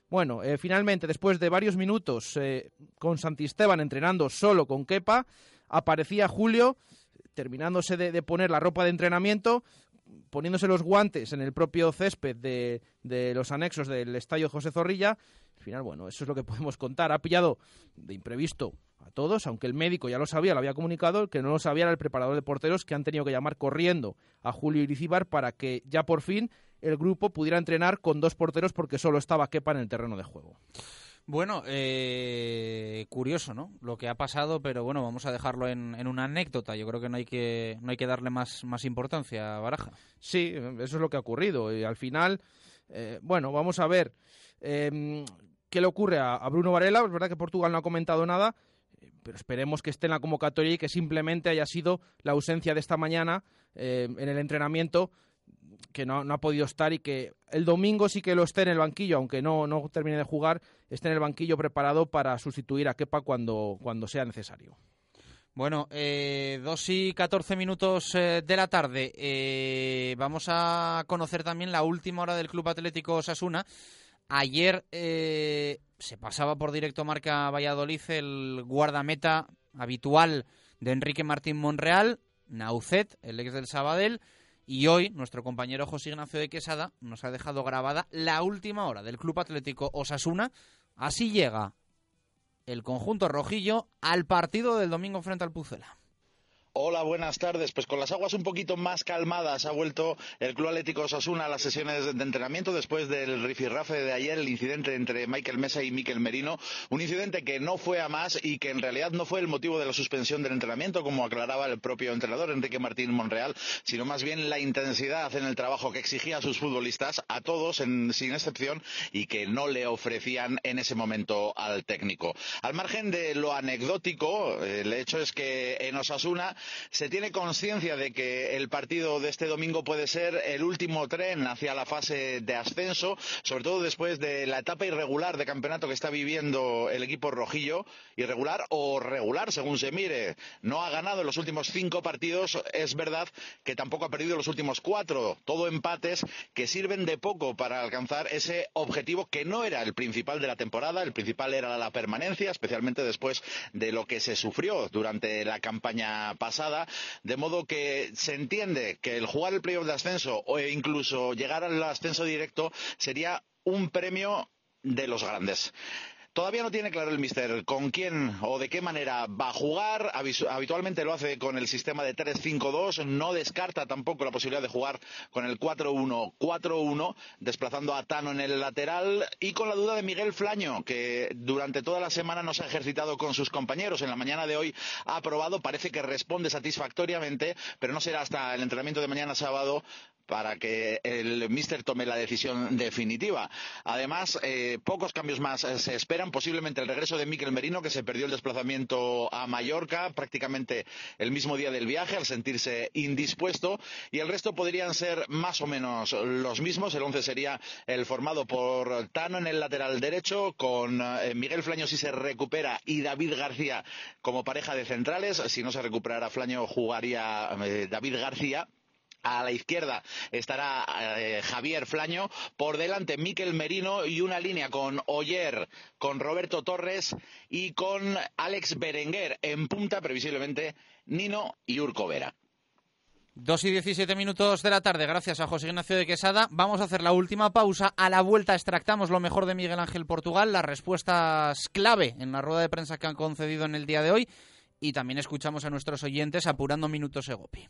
Bueno, eh, finalmente, después de varios minutos eh, con Santisteban entrenando solo con Kepa, aparecía Julio terminándose de, poner la ropa de entrenamiento, poniéndose los guantes en el propio césped de, de, los anexos del estadio José Zorrilla. Al final, bueno, eso es lo que [LAUGHS] podemos contar. Ha pillado de imprevisto a todos, aunque el médico ya lo sabía, lo había comunicado, que no lo sabía era el preparador de porteros que han tenido que llamar corriendo a Julio Iricíbar para que ya por fin el grupo pudiera entrenar con dos porteros porque solo estaba Kepa en el terreno de juego. Bueno, eh, curioso, ¿no? Lo que ha pasado, pero bueno, vamos a dejarlo en, una anécdota. Yo creo que no hay que no hay que darle más, más importancia a Baraja. Sí, eso es lo que ha ocurrido. Y al final, eh, bueno, vamos a ver em, qué le ocurre a, Bruno Varela. Es verdad que Portugal no ha comentado nada. pero esperemos que esté en la convocatoria y que simplemente haya sido la ausencia de esta mañana eh, en el entrenamiento que no, ha podido estar y que el domingo sí que lo esté en el banquillo, aunque no, no termine de jugar, esté en el banquillo preparado para sustituir a Kepa cuando, cuando sea necesario. Bueno, eh, dos y catorce minutos eh, de la tarde. Eh, vamos a conocer también la última hora del Club Atlético Osasuna. Ayer eh, se pasaba por directo marca Valladolid el guardameta habitual de Enrique Martín Monreal, Naucet, el ex del Sabadell, y hoy nuestro compañero José Ignacio de Quesada nos ha dejado grabada la última hora del Club Atlético Osasuna. Así llega el conjunto rojillo al partido del domingo frente al Pucela. Hola, buenas tardes. Pues con las aguas un poquito más calmadas ha vuelto el Club Atlético Osasuna a las sesiones de entrenamiento después del rifirrafe de ayer, el incidente entre Michael Mesa y Miquel Merino. Un incidente que no fue a más y que en realidad no fue el motivo de la suspensión del entrenamiento, como aclaraba el propio entrenador Enrique Martín Monreal, sino más bien la intensidad en el trabajo que exigía a sus futbolistas, a todos en, sin excepción, y que no le ofrecían en ese momento al técnico. Al margen de lo anecdótico, el hecho es que en Osasuna se tiene conciencia de que el partido de este domingo puede ser el último tren hacia la fase de ascenso, sobre todo después de la etapa irregular de campeonato que está viviendo el equipo rojillo, irregular o regular según se mire. No ha ganado en los últimos cinco partidos, es verdad que tampoco ha perdido los últimos cuatro, todo empates que sirven de poco para alcanzar ese objetivo que no era el principal de la temporada, el principal era la permanencia, especialmente después de lo que se sufrió durante la campaña pasada, de modo que se entiende que el jugar el playoff de ascenso o incluso llegar al ascenso directo sería un premio de los grandes. Todavía no tiene claro el mister con quién o de qué manera va a jugar. Habitualmente lo hace con el sistema de 3-5-2. No descarta tampoco la posibilidad de jugar con el 4-1-4-1, desplazando a Tano en el lateral y con la duda de Miguel Flaño, que durante toda la semana no se ha ejercitado con sus compañeros. En la mañana de hoy ha probado, parece que responde satisfactoriamente, pero no será hasta el entrenamiento de mañana sábado para que el míster tome la decisión definitiva. Además, eh, pocos cambios más se esperan. Posiblemente el regreso de Miquel Merino, que se perdió el desplazamiento a Mallorca prácticamente el mismo día del viaje, al sentirse indispuesto. Y el resto podrían ser más o menos los mismos. El once sería el formado por Tano en el lateral derecho, con eh, Miguel Flaño si se recupera y David García como pareja de centrales. Si no se recuperara Flaño, jugaría eh, David García a la izquierda estará eh, Javier Flaño, por delante Miquel Merino y una línea con Oyer, con Roberto Torres y con Alex Berenguer. En punta, previsiblemente, Nino y Urco Vera. Dos y diecisiete minutos de la tarde, gracias a José Ignacio de Quesada. Vamos a hacer la última pausa. A la vuelta extractamos lo mejor de Miguel Ángel Portugal, las respuestas clave en la rueda de prensa que han concedido en el día de hoy. Y también escuchamos a nuestros oyentes apurando minutos Egopi.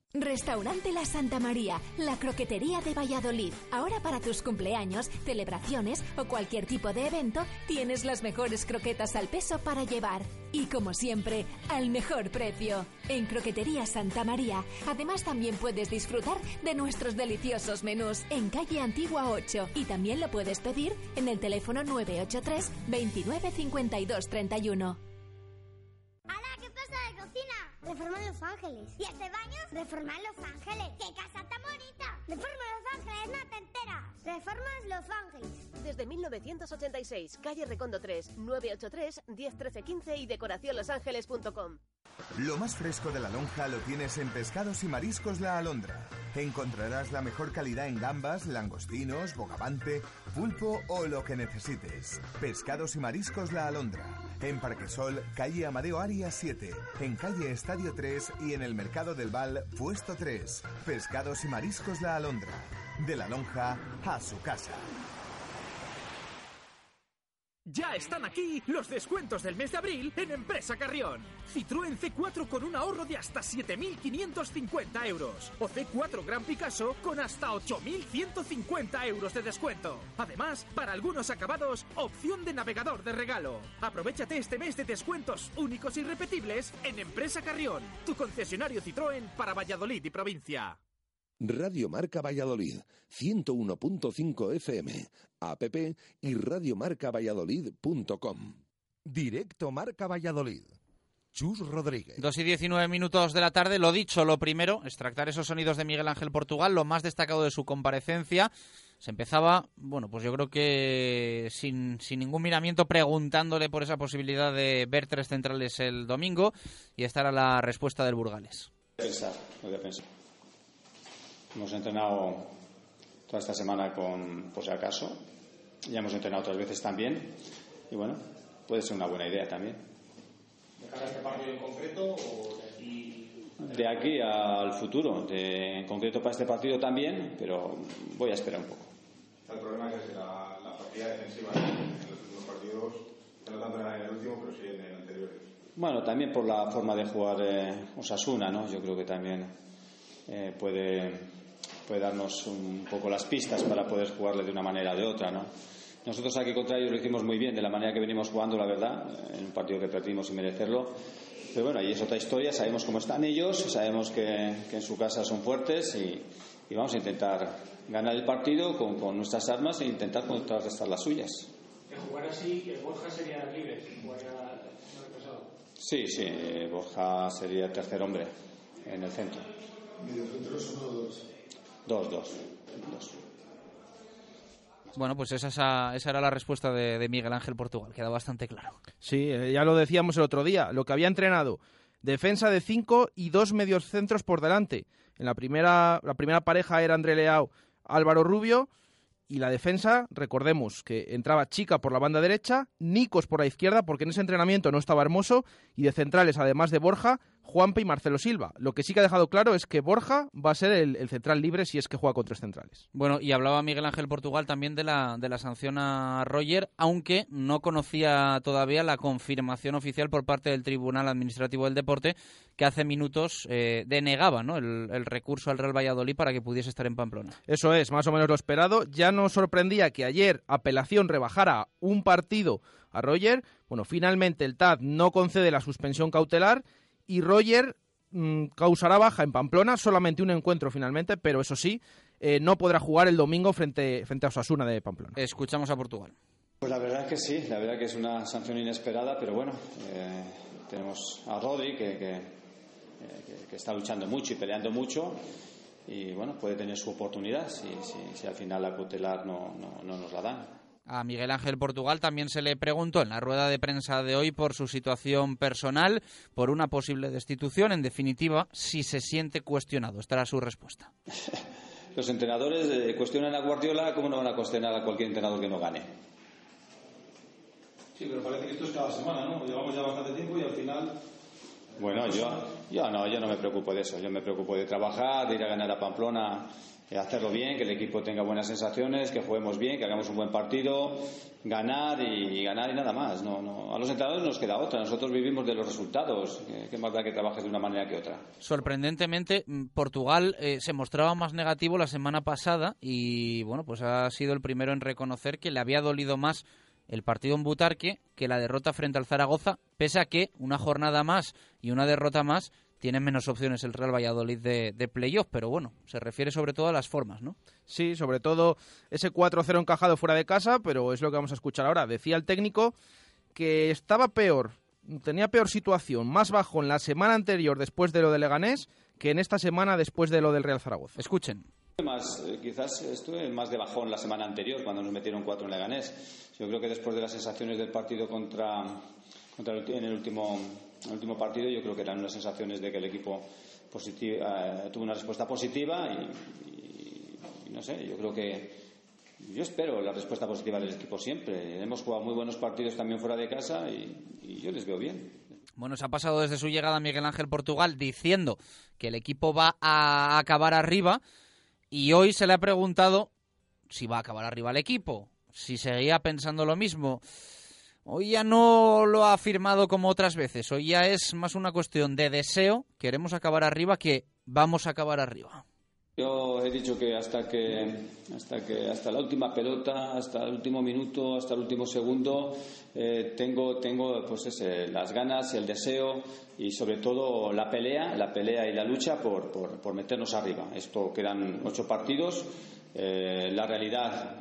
Restaurante La Santa María, la croquetería de Valladolid. Ahora para tus cumpleaños, celebraciones o cualquier tipo de evento, tienes las mejores croquetas al peso para llevar. Y como siempre, al mejor precio. En Croquetería Santa María, además también puedes disfrutar de nuestros deliciosos menús en calle Antigua 8 y también lo puedes pedir en el teléfono 983 29 52 31. ¡Hala! ¿Qué pasa de cocina? Reformar Los Ángeles. ¿Y este baño? Reformar Los Ángeles. ¡Qué casa tan bonita! Reforma Los Ángeles, no te enteras. Reformas Los Ángeles. Desde 1986, calle Recondo 3, 983 101315 y decoracionlosangeles.com. Lo más fresco de la lonja lo tienes en Pescados y Mariscos La Alondra. Encontrarás la mejor calidad en gambas, langostinos, bogavante, pulpo o lo que necesites. Pescados y Mariscos La Alondra. En Parquesol, calle Amadeo Arias 7. En calle Estadio 3 y en el Mercado del Val, puesto 3. Pescados y Mariscos La Alondra. De la lonja a su casa. Ya están aquí los descuentos del mes de abril en Empresa Carrión. Citroën C4 con un ahorro de hasta 7.550 euros. O C4 Gran Picasso con hasta 8.150 euros de descuento. Además, para algunos acabados, opción de navegador de regalo. Aprovechate este mes de descuentos únicos y repetibles en Empresa Carrión, tu concesionario Citroën para Valladolid y provincia. Radio Marca Valladolid, 101.5 FM, app y radiomarcavalladolid.com. Directo Marca Valladolid. Chus Rodríguez. Dos y diecinueve minutos de la tarde. Lo dicho, lo primero, extractar esos sonidos de Miguel Ángel Portugal, lo más destacado de su comparecencia. Se empezaba, bueno, pues yo creo que sin, sin ningún miramiento preguntándole por esa posibilidad de ver tres centrales el domingo y esta era la respuesta del Burgales. Pensar, voy a pensar. Hemos entrenado toda esta semana con, por si acaso, ya hemos entrenado otras veces también y bueno, puede ser una buena idea también. ¿De este partido en concreto o de aquí? De aquí al futuro, de, en concreto para este partido también, pero voy a esperar un poco. El problema es que la, la partida defensiva en los últimos partidos, no tanto en el último, pero sí en el anterior. Bueno, también por la forma de jugar eh, Osasuna, ¿no? Yo creo que también eh, puede, puede darnos un poco las pistas para poder jugarle de una manera o de otra, ¿no? Nosotros aquí contra ellos lo hicimos muy bien, de la manera que venimos jugando, la verdad, en un partido que perdimos sin merecerlo. Pero bueno, ahí es otra historia, sabemos cómo están ellos, sabemos que, que en su casa son fuertes y, y, vamos a intentar ganar el partido con, con nuestras armas e intentar contrarrestar las suyas. Que jugar así, que Borja sería libre, pesado. Sí, sí, Borja sería el tercer hombre en el centro. ¿Mediocentros uno o dos? Dos, dos. dos. Bueno, pues esa, esa era la respuesta de, de, Miguel Ángel Portugal, queda bastante claro. Sí, eh, ya lo decíamos el otro día, lo que había entrenado, defensa de cinco y dos medios centros por delante. En la primera, la primera pareja era André Leao, Álvaro Rubio, y la defensa, recordemos que entraba Chica por la banda derecha, Nicos por la izquierda, porque en ese entrenamiento no estaba hermoso, y de centrales, además de Borja, Juanpe y Marcelo Silva. Lo que sí que ha dejado claro es que Borja va a ser el, el, central libre si es que juega con tres centrales. Bueno, y hablaba Miguel Ángel Portugal también de la, de la sanción a Roger, aunque no conocía todavía la confirmación oficial por parte del Tribunal Administrativo del Deporte, que hace minutos eh, denegaba ¿no? el, el, recurso al Real Valladolid para que pudiese estar en Pamplona. Eso es, más o menos lo esperado. Ya nos sorprendía que ayer apelación rebajara un partido a Roger. Bueno, finalmente el TAD no concede la suspensión cautelar y Roger mmm, causará baja en Pamplona, solamente un encuentro finalmente, pero eso sí, eh, no podrá jugar el domingo frente, frente a Osasuna de Pamplona. Escuchamos a Portugal. Pues la verdad que sí, la verdad que es una sanción inesperada, pero bueno, eh, tenemos a Rodri que, que, eh, que, que, está luchando mucho y peleando mucho y bueno, puede tener su oportunidad si, si, si al final la cautelar no, no, no nos la dan. A Miguel Ángel Portugal también se le preguntó en la rueda de prensa de hoy por su situación personal, por una posible destitución, en definitiva, si se siente cuestionado. Esta era su respuesta. [LAUGHS] Los entrenadores eh, cuestionan a Guardiola, ¿cómo no van a cuestionar a cualquier entrenador que no gane? Sí, pero parece que esto es cada semana, ¿no? Llevamos ya bastante tiempo y al final bueno, yo, yo no, yo no me preocupo de eso. Yo me preocupo de trabajar, de ir a ganar a Pamplona, de hacerlo bien, que el equipo tenga buenas sensaciones, que juguemos bien, que hagamos un buen partido, ganar y, y ganar y nada más. No, no, a los entrenadores nos queda otra. Nosotros vivimos de los resultados. ¿Qué más da que trabajes de una manera que otra? Sorprendentemente, Portugal eh, se mostraba más negativo la semana pasada y bueno, pues ha sido el primero en reconocer que le había dolido más el partido en Butarque que la derrota frente al Zaragoza, pese a que una jornada más y una derrota más tienen menos opciones el Real Valladolid de, de playoff, pero bueno, se refiere sobre todo a las formas, ¿no? Sí, sobre todo ese 4-0 encajado fuera de casa, pero es lo que vamos a escuchar ahora. Decía el técnico que estaba peor, tenía peor situación, más bajo en la semana anterior después de lo de Leganés que en esta semana después de lo del Real Zaragoza. Escuchen. Más, eh, quizás estuve más de bajón la semana anterior cuando nos metieron cuatro en Leganés. Yo creo que después de las sensaciones del partido contra, contra el, en el último, el último partido, yo creo que eran unas sensaciones de que el equipo eh, tuvo una respuesta positiva y, y, y, no sé, yo creo que yo espero la respuesta positiva del equipo siempre. Hemos jugado muy buenos partidos también fuera de casa y, y yo les veo bien. Bueno, se ha pasado desde su llegada Miguel Ángel Portugal diciendo que el equipo va a acabar arriba y hoy se le ha preguntado si va a acabar arriba el equipo, si seguía pensando lo mismo. Hoy ya no lo ha afirmado como otras veces, hoy ya es más una cuestión de deseo, queremos acabar arriba que vamos a acabar arriba. Yo he dicho que hasta que hasta que hasta la última pelota, hasta el último minuto, hasta el último segundo, eh, tengo tengo pues ese, las ganas, el deseo y sobre todo la pelea, la pelea y la lucha por, por, por meternos arriba. Esto quedan ocho partidos. Eh, la realidad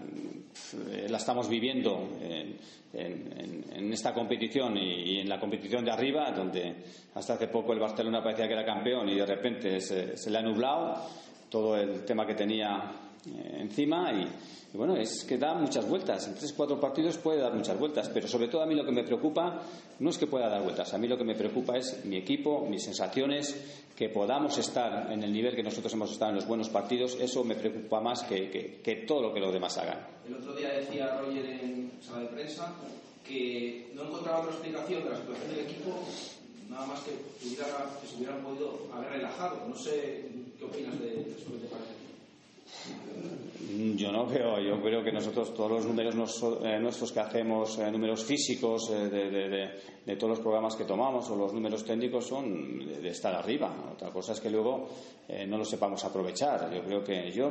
eh, la estamos viviendo en, en, en esta competición y, y, en la competición de arriba, donde hasta hace poco el Barcelona parecía que era campeón y de repente se, se le ha nublado todo el tema que tenía eh, encima y, y, bueno, es que da muchas vueltas. En tres, cuatro partidos puede dar muchas vueltas, pero sobre todo a mí lo que me preocupa no es que pueda dar vueltas, a mí lo que me preocupa es mi equipo, mis sensaciones, que podamos estar en el nivel que nosotros hemos estado en los buenos partidos, eso me preocupa más que, que, que todo lo que los demás hagan. El otro día decía Roger en sala de prensa que no encontraba otra explicación de la situación del equipo nada más que, hubiera, que se hubieran podido haber relajado. No sé qué opinas de eso que te parece. Yo no veo, yo creo que nosotros todos los números eh, nuestros que hacemos, eh, números físicos eh, de, de, de, de, todos los programas que tomamos o los números técnicos son de, estar arriba. Otra cosa es que luego eh, no lo sepamos aprovechar. Yo creo que yo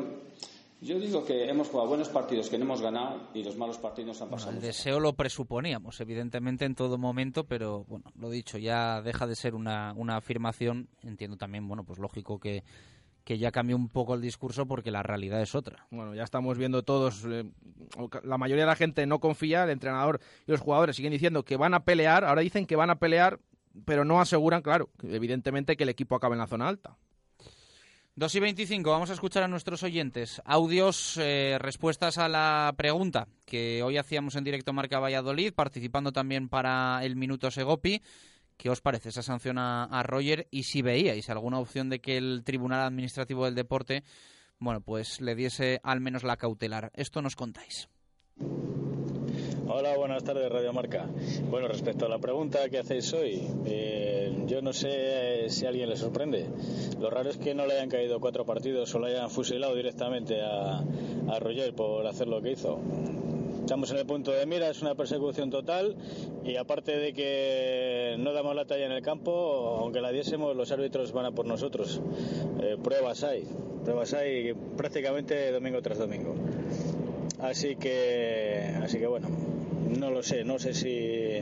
yo digo que hemos jugado buenos partidos que no hemos ganado y los malos partidos nos han pasado. Bueno, el deseo lo presuponíamos, evidentemente, en todo momento, pero bueno, lo dicho, ya deja de ser una, una afirmación. Entiendo también, bueno, pues lógico que que ya cambió un poco el discurso porque la realidad es otra. Bueno, ya estamos viendo todos, eh, la mayoría de la gente no confía, el entrenador y los jugadores siguen diciendo que van a pelear, ahora dicen que van a pelear, pero no aseguran, claro, evidentemente que el equipo acabe en la zona alta. 2 y 25, vamos a escuchar a nuestros oyentes. Audios, eh, respuestas a la pregunta que hoy hacíamos en directo Marca Valladolid, participando también para el Minuto Segopi. ¿Qué os parece esa sanción a, Roger? Y si veíais alguna opción de que el Tribunal Administrativo del Deporte, bueno, pues le diese al menos la cautelar. Esto nos contáis. Hola, buenas tardes, Radio Marca. Bueno, respecto a la pregunta que hacéis hoy, eh, yo no sé si a alguien le sorprende. Lo raro es que no le hayan caído cuatro partidos o le hayan fusilado directamente a Roger por hacer lo que hizo estamos en el punto de mira, es una persecución total y aparte de que no damos la talla en el campo, aunque la diésemos, los árbitros van a por nosotros. Eh, pruebas hay, pruebas hay prácticamente domingo tras domingo. Así que, así que bueno, no lo sé, no sé si,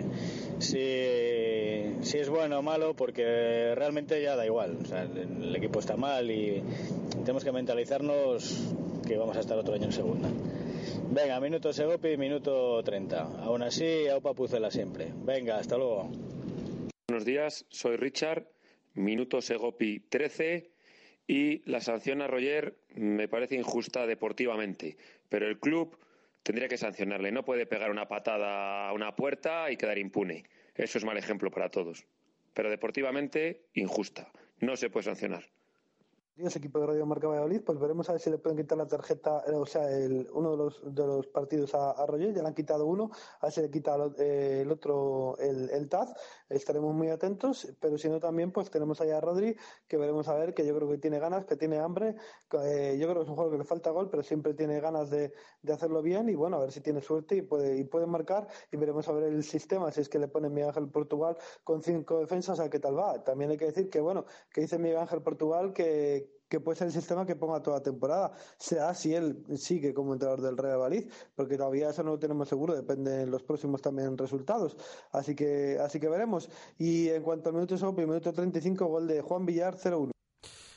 si, si es bueno o malo porque realmente ya da igual. O sea, el equipo está mal y tenemos que mentalizarnos que vamos a estar otro año en segunda. Venga, minuto Segopi, minuto 30. Aún así, Aupa Pucela siempre. Venga, hasta luego. Buenos días, soy Richard, minuto Segopi 13 y la sanción a Roger me parece injusta deportivamente, pero el club tendría que sancionarle. No puede pegar una patada a una puerta y quedar impune. Eso es mal ejemplo para todos. Pero deportivamente, injusta. No se puede sancionar días, equipo de Radio Marca Valladolid, pues veremos a ver si le pueden quitar la tarjeta, o sea, el, uno de los, de los partidos a, a Roger, ya le han quitado uno, a ver si le quita eh, el otro, el, el TAZ, estaremos muy atentos, pero si no también, pues tenemos allá a Rodri, que veremos a ver, que yo creo que tiene ganas, que tiene hambre, eh, yo creo que es un juego que le falta gol, pero siempre tiene ganas de, de hacerlo bien, y bueno, a ver si tiene suerte y puede, y puede marcar, y veremos a ver el sistema, si es que le pone Miguel Ángel Portugal con cinco defensas, a qué tal va. También hay que decir que, bueno, que dice Miguel Ángel Portugal que que puede ser el sistema que ponga toda temporada, sea si él sigue como entrenador del Real Valladolid, porque todavía eso no lo tenemos seguro, depende de los próximos también resultados. Así que, así que veremos. Y en cuanto al minuto solo, minuto 35, gol de Juan Villar 0-1.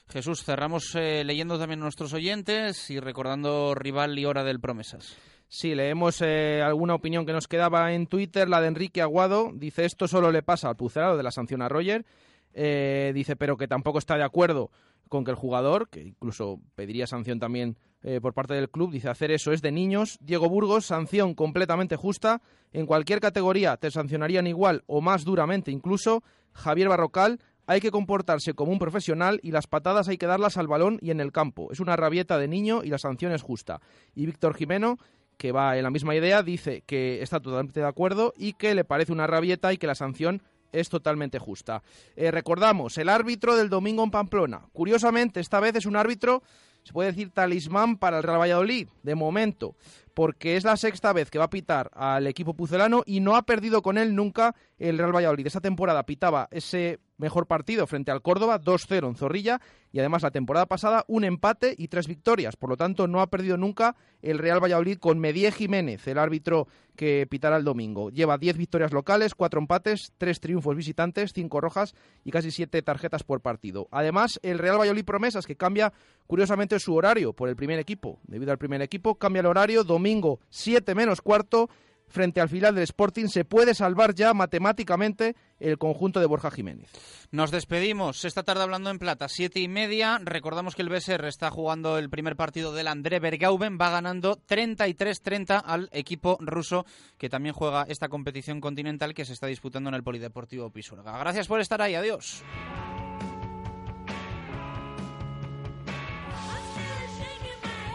Jesús, cerramos eh, leyendo también a nuestros oyentes y recordando rival y hora del Promesas. Sí, leemos eh, alguna opinión que nos quedaba en Twitter, la de Enrique Aguado. Dice, esto solo le pasa al Pucerado de la sanción a Roger. Eh, dice, pero que tampoco está de acuerdo con que el jugador, que incluso pediría sanción también eh, por parte del club, dice hacer eso es de niños. Diego Burgos, sanción completamente justa. En cualquier categoría te sancionarían igual o más duramente incluso. Javier Barrocal, hay que comportarse como un profesional y las patadas hay que darlas al balón y en el campo. Es una rabieta de niño y la sanción es justa. Y Víctor Jimeno, que va en la misma idea, dice que está totalmente de acuerdo y que le parece una rabieta y que la sanción es totalmente justa. Eh, recordamos, el árbitro del domingo en Pamplona. Curiosamente, esta vez es un árbitro, se puede decir, talismán para el Real Valladolid, de momento, porque es la sexta vez que va a pitar al equipo pucelano y no ha perdido con él nunca el Real Valladolid esa temporada pitaba ese mejor partido frente al Córdoba, 2-0 en Zorrilla, y además la temporada pasada un empate y tres victorias. Por lo tanto, no ha perdido nunca el Real Valladolid con Medie Jiménez, el árbitro que pitará el domingo. Lleva 10 victorias locales, 4 empates, 3 triunfos visitantes, 5 rojas y casi 7 tarjetas por partido. Además, el Real Valladolid Promesas, que cambia curiosamente su horario por el primer equipo. Debido al primer equipo, cambia el horario, domingo 7 menos cuarto frente al final del Sporting, se puede salvar ya matemáticamente el conjunto de Borja Jiménez. Nos despedimos esta tarde hablando en plata, siete y media. Recordamos que el BSR está jugando el primer partido del André Bergauben, va ganando 33-30 al equipo ruso que también juega esta competición continental que se está disputando en el Polideportivo Pisuerga. Gracias por estar ahí, adiós.